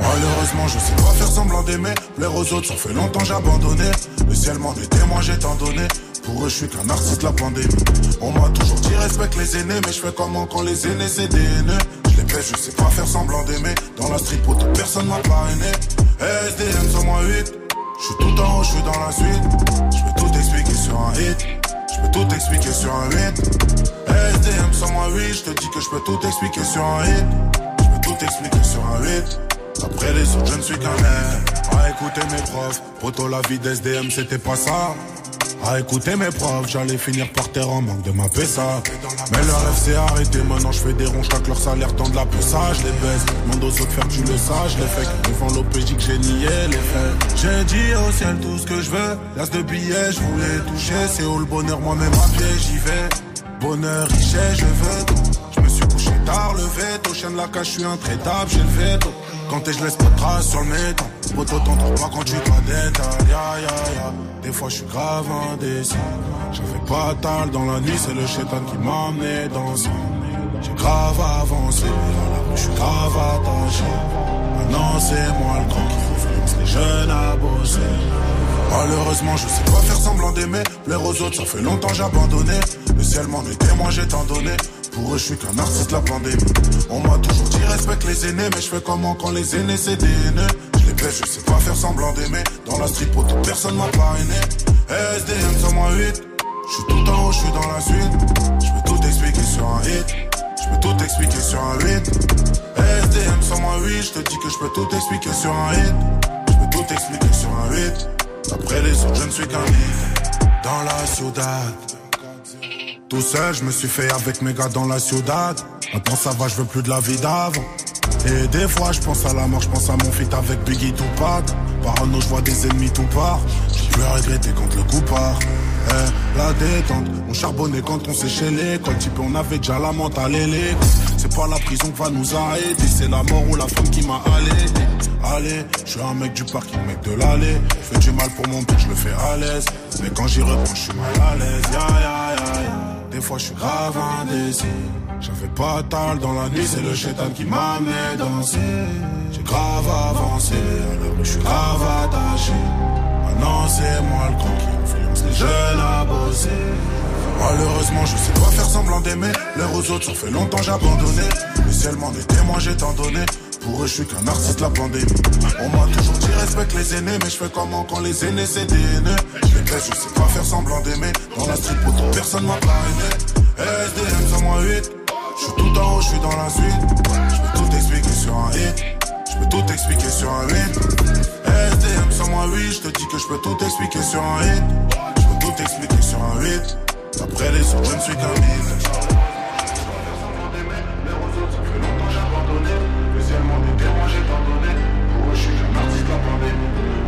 Malheureusement, je sais pas faire semblant d'aimer. Plaire aux autres, ça fait longtemps j'ai abandonné. Le ciel m'en est témoin, j'ai tant donné. Pour eux, je suis qu'un artiste, la pandémie. On m'a toujours dit respecte les aînés, mais je fais comment quand les aînés c'est des haineux? Je les baisse, je sais pas faire semblant d'aimer. Dans la street, pour toute personne m'a parrainé. SDM sur moi 8. Je suis tout en haut, je suis dans la suite. Je peux tout expliquer sur un hit. Je peux tout expliquer sur un 8. SDM sur moi 8. Je te dis que je peux tout expliquer sur un hit. Je peux tout expliquer sur un 8. Après les autres, je ne suis qu'un air. À écouter mes profs, poto la vie d'SDM, c'était pas ça. À écouter mes profs, j'allais finir par terre en manque de ma PSA. Mais leur rêve s'est arrêté, maintenant je fais des ronds, chaque leur salaire tend de la ça, je les baisse. Demande aux autres faire tu le sage, les fais devant l'OPJ que j'ai nié les faits. J'ai dit au ciel tout ce que je veux, l'as de billets, je voulais toucher. C'est où le bonheur, moi-même à pied, j'y vais. Bonheur, richesse, je veux tout. Je me suis couché tard, le veto, chien de la cage, je suis intraitable, j'ai le veto. Quand t'es, je laisse pas de traces sur le métal. Poto, t'en trouves pas quand tu dois détail. Ya, ya, ya. Des fois, je suis grave indécis. J'avais pas tal dans la nuit, c'est le chétan qui m'a amené dans ça. J'ai grave avancé, je suis grave attaché. Maintenant, c'est moi le grand qui influence les jeunes à bosser. Malheureusement, je sais pas faire semblant d'aimer. Plaire aux autres, ça fait longtemps j'ai abandonné. Le ciel m'en est témoin, j'ai tant donné. Pour eux, je suis qu'un artiste, la pandémie. On m'a toujours dit respecte les aînés, mais je fais comment quand les aînés c'est des haineux? Je les baisse, je sais pas faire semblant d'aimer. Dans la street, pour personne m'a parrainé. SDM sur moi 8. Je suis tout en haut, je suis dans la suite. Je peux tout expliquer sur un hit. Je peux tout expliquer sur un 8. SDM sur moi 8. Je te dis que je peux tout expliquer sur un hit. Je peux tout expliquer sur un 8. Après les autres, je ne suis qu'un. Dans la ciudad. Tout seul, je me suis fait avec mes gars dans la ciudad. Maintenant ça va, je veux plus de la vie d'avant. Et des fois, je pense à la mort, je pense à mon feat avec Biggie Tupac. Parano, je vois des ennemis tout part. J'ai plus à regretter quand le coup part. Eh, la détente, on charbonnait quand on chez l'école. Type, on avait déjà la mentale C'est pas la prison qui va nous arrêter, c'est la mort ou la femme qui m'a allé. Allez, je suis un mec du parking, mec de l'allée. Je fais du mal pour mon but, je le fais à l'aise. Mais quand j'y reprends, je suis mal à l'aise. Ya, ya, ya. Des fois, je suis grave indécis. J'avais pas tal dans la nuit, c'est le chétan qui m'a mis danser. J'ai grave avancé, alors je suis grave attaché. Maintenant, c'est moi le con jeunes à bosser. Malheureusement, je sais pas faire semblant d'aimer. L'air aux autres, ça fait longtemps j'ai abandonné. Le ciel m'en j'ai tant donné. Pour eux, je suis qu'un artiste, la pandémie. On m'a toujours dit respecte les aînés, mais je fais comment quand les aînés c'est des. Je les je sais pas faire semblant d'aimer. Dans la street, pour personne m'a parrainé. SDM, sans moi 8. Je suis tout en haut, je suis dans la suite. Je peux tout expliquer sur un hit. Je peux tout expliquer sur un hit. SDM sans moi, oui, je te dis que je peux tout expliquer sur un hit. Je peux tout expliquer sur un hit. Après les autres, je ne suis qu'un hit.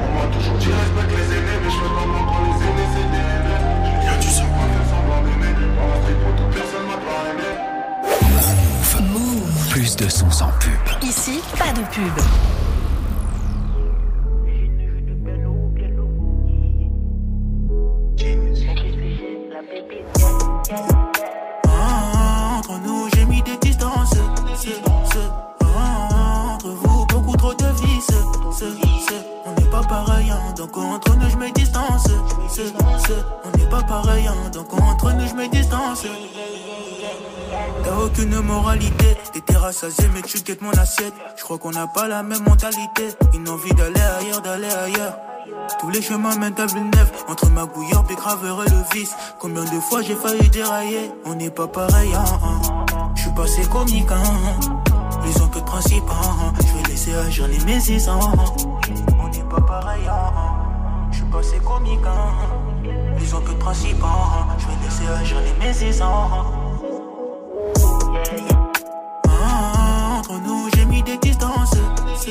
On m'a toujours dit respecte les aînés, mais je fais comment quand les aînés c'est des aînés. J'ai bien du sang, pas faire semblant d'aimer. Dans la street, pour toute personne m'a pas aimé. Move. Plus de son sans pub. Ici, pas de pub. Ah, entre nous, j'ai mis des distances. Ce, ce, ah, entre vous, beaucoup trop de vices. Ce, on n'est pas pareil, hein, donc entre nous, je mets distance. Ce, ce, on n'est pas pareil, hein, donc entre nous, je mets distance. T'as aucune moralité, t'es rassasié mais tu guettes mon assiette. Je crois qu'on n'a pas la même mentalité. Une envie d'aller ailleurs, d'aller ailleurs. Tous les chemins mènent à Villeneuve Entre ma Pécraveur et le vice Combien de fois j'ai failli dérailler? On n'est pas pareil, hein, hein. Je suis passé comique, hein. Ils ont que de principe, hein. Je vais laisser agir les mésis, hein. On n'est pas pareil, hein. Je suis passé comique, hein. Ils ont que de principe, hein. Je vais laisser agir les mésis, hein. Ah, entre nous, j'ai mis des distances. Ce, ce,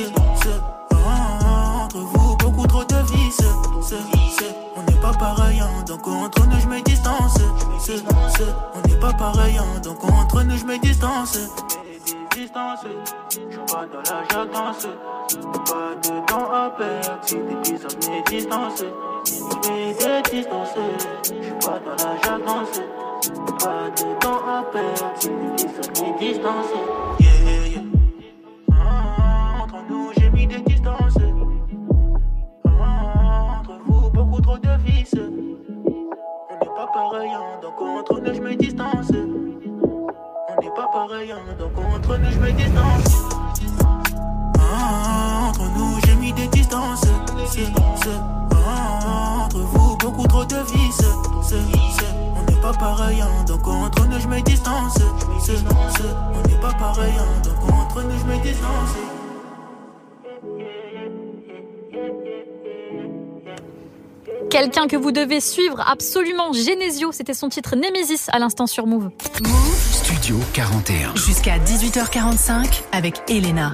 pareil, hein, donc entre nous, je mets distance. Ce, ce, on n'est pas pareil, hein, donc entre nous, je mets distance. Je suis pas dans la jactance. Pas de temps à perdre, si des bises à mes distances. Je distances, je suis pas dans la jactance. Pas de temps à perdre, si des bises à mes pareil, hein, donc entre nous, je mets distance. On n'est pas pareil, hein, donc entre nous, je mets distance. Ah, entre nous, j'ai mis des distances. C'est, ah, entre vous, beaucoup trop de vices. On n'est pas pareil, hein, donc entre nous, je mets distance. C'est, c'est, on n'est pas pareil, hein, donc entre nous, je mets distance. Quelqu'un que vous devez suivre absolument, Genesio, c'était son titre Nemesis à l'instant sur Move. Studio 41. Jusqu'à 18h45 avec Elena.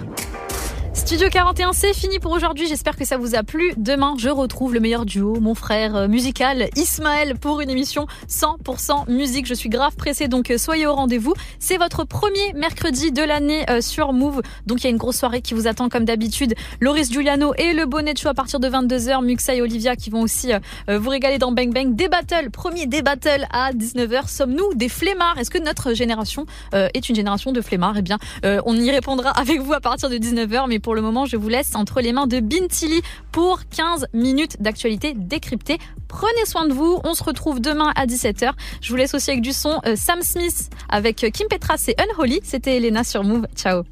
Studio 41, c'est fini pour aujourd'hui. J'espère que ça vous a plu. Demain, je retrouve le meilleur duo, mon frère euh, musical Ismaël, pour une émission 100% musique. Je suis grave pressée, donc euh, soyez au rendez-vous. C'est votre premier mercredi de l'année euh, sur Move. Donc il y a une grosse soirée qui vous attend comme d'habitude. Loris Giuliano et le bonnet de show à partir de 22h. Muxa et Olivia qui vont aussi vous régaler dans Bang Bang. Des battles, premier des battles à 19h. Sommes-nous des flemmards? Est-ce que notre génération est une génération de flemmards? Eh bien, on y répondra avec vous à partir de 19h. Mais le moment, je vous laisse entre les mains de Bintili pour 15 minutes d'actualité décryptée. Prenez soin de vous. On se retrouve demain à 17h. Je vous laisse aussi avec du son euh, Sam Smith avec Kim Petras et Unholy. C'était Elena sur Move. Ciao.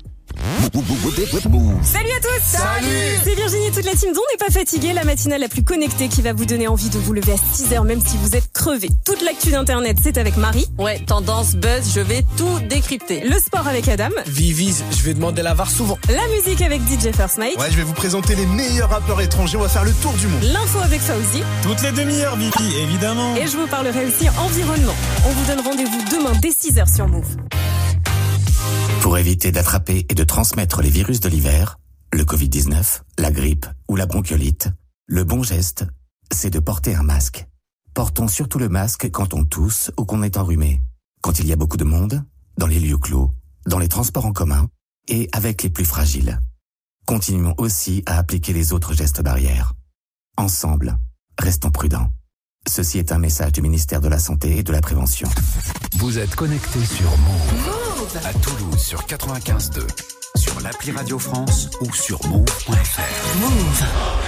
Salut à tous Salut C'est Virginie, toute la team dont n'est pas fatiguée, la matinale la plus connectée qui va vous donner envie de vous lever à 6h même si vous êtes crevé. Toute l'actu d'internet, c'est avec Marie. Ouais, tendance, buzz, je vais tout décrypter. Le sport avec Adam. Vivis, je vais demander la VAR souvent. La musique avec DJ First Mike. Ouais, je vais vous présenter les meilleurs rappeurs étrangers, on va faire le tour du monde. L'info avec Fauzi. Toutes les demi-heures, Vivi, évidemment. Et je vous parlerai aussi environnement. On vous donne rendez-vous demain dès 6h sur Move. Pour éviter d'attraper et de transmettre les virus de l'hiver, le Covid-19, la grippe ou la bronchiolite, le bon geste, c'est de porter un masque. portons surtout le masque quand on tousse ou qu'on est enrhumé. Quand il y a beaucoup de monde, dans les lieux clos, dans les transports en commun et avec les plus fragiles. Continuons aussi à appliquer les autres gestes barrières. Ensemble, restons prudents. Ceci est un message du ministère de la Santé et de la Prévention. Vous êtes connecté sur Move. À Toulouse sur 95.2. Sur l'appli Radio France ou sur move.fr. Move.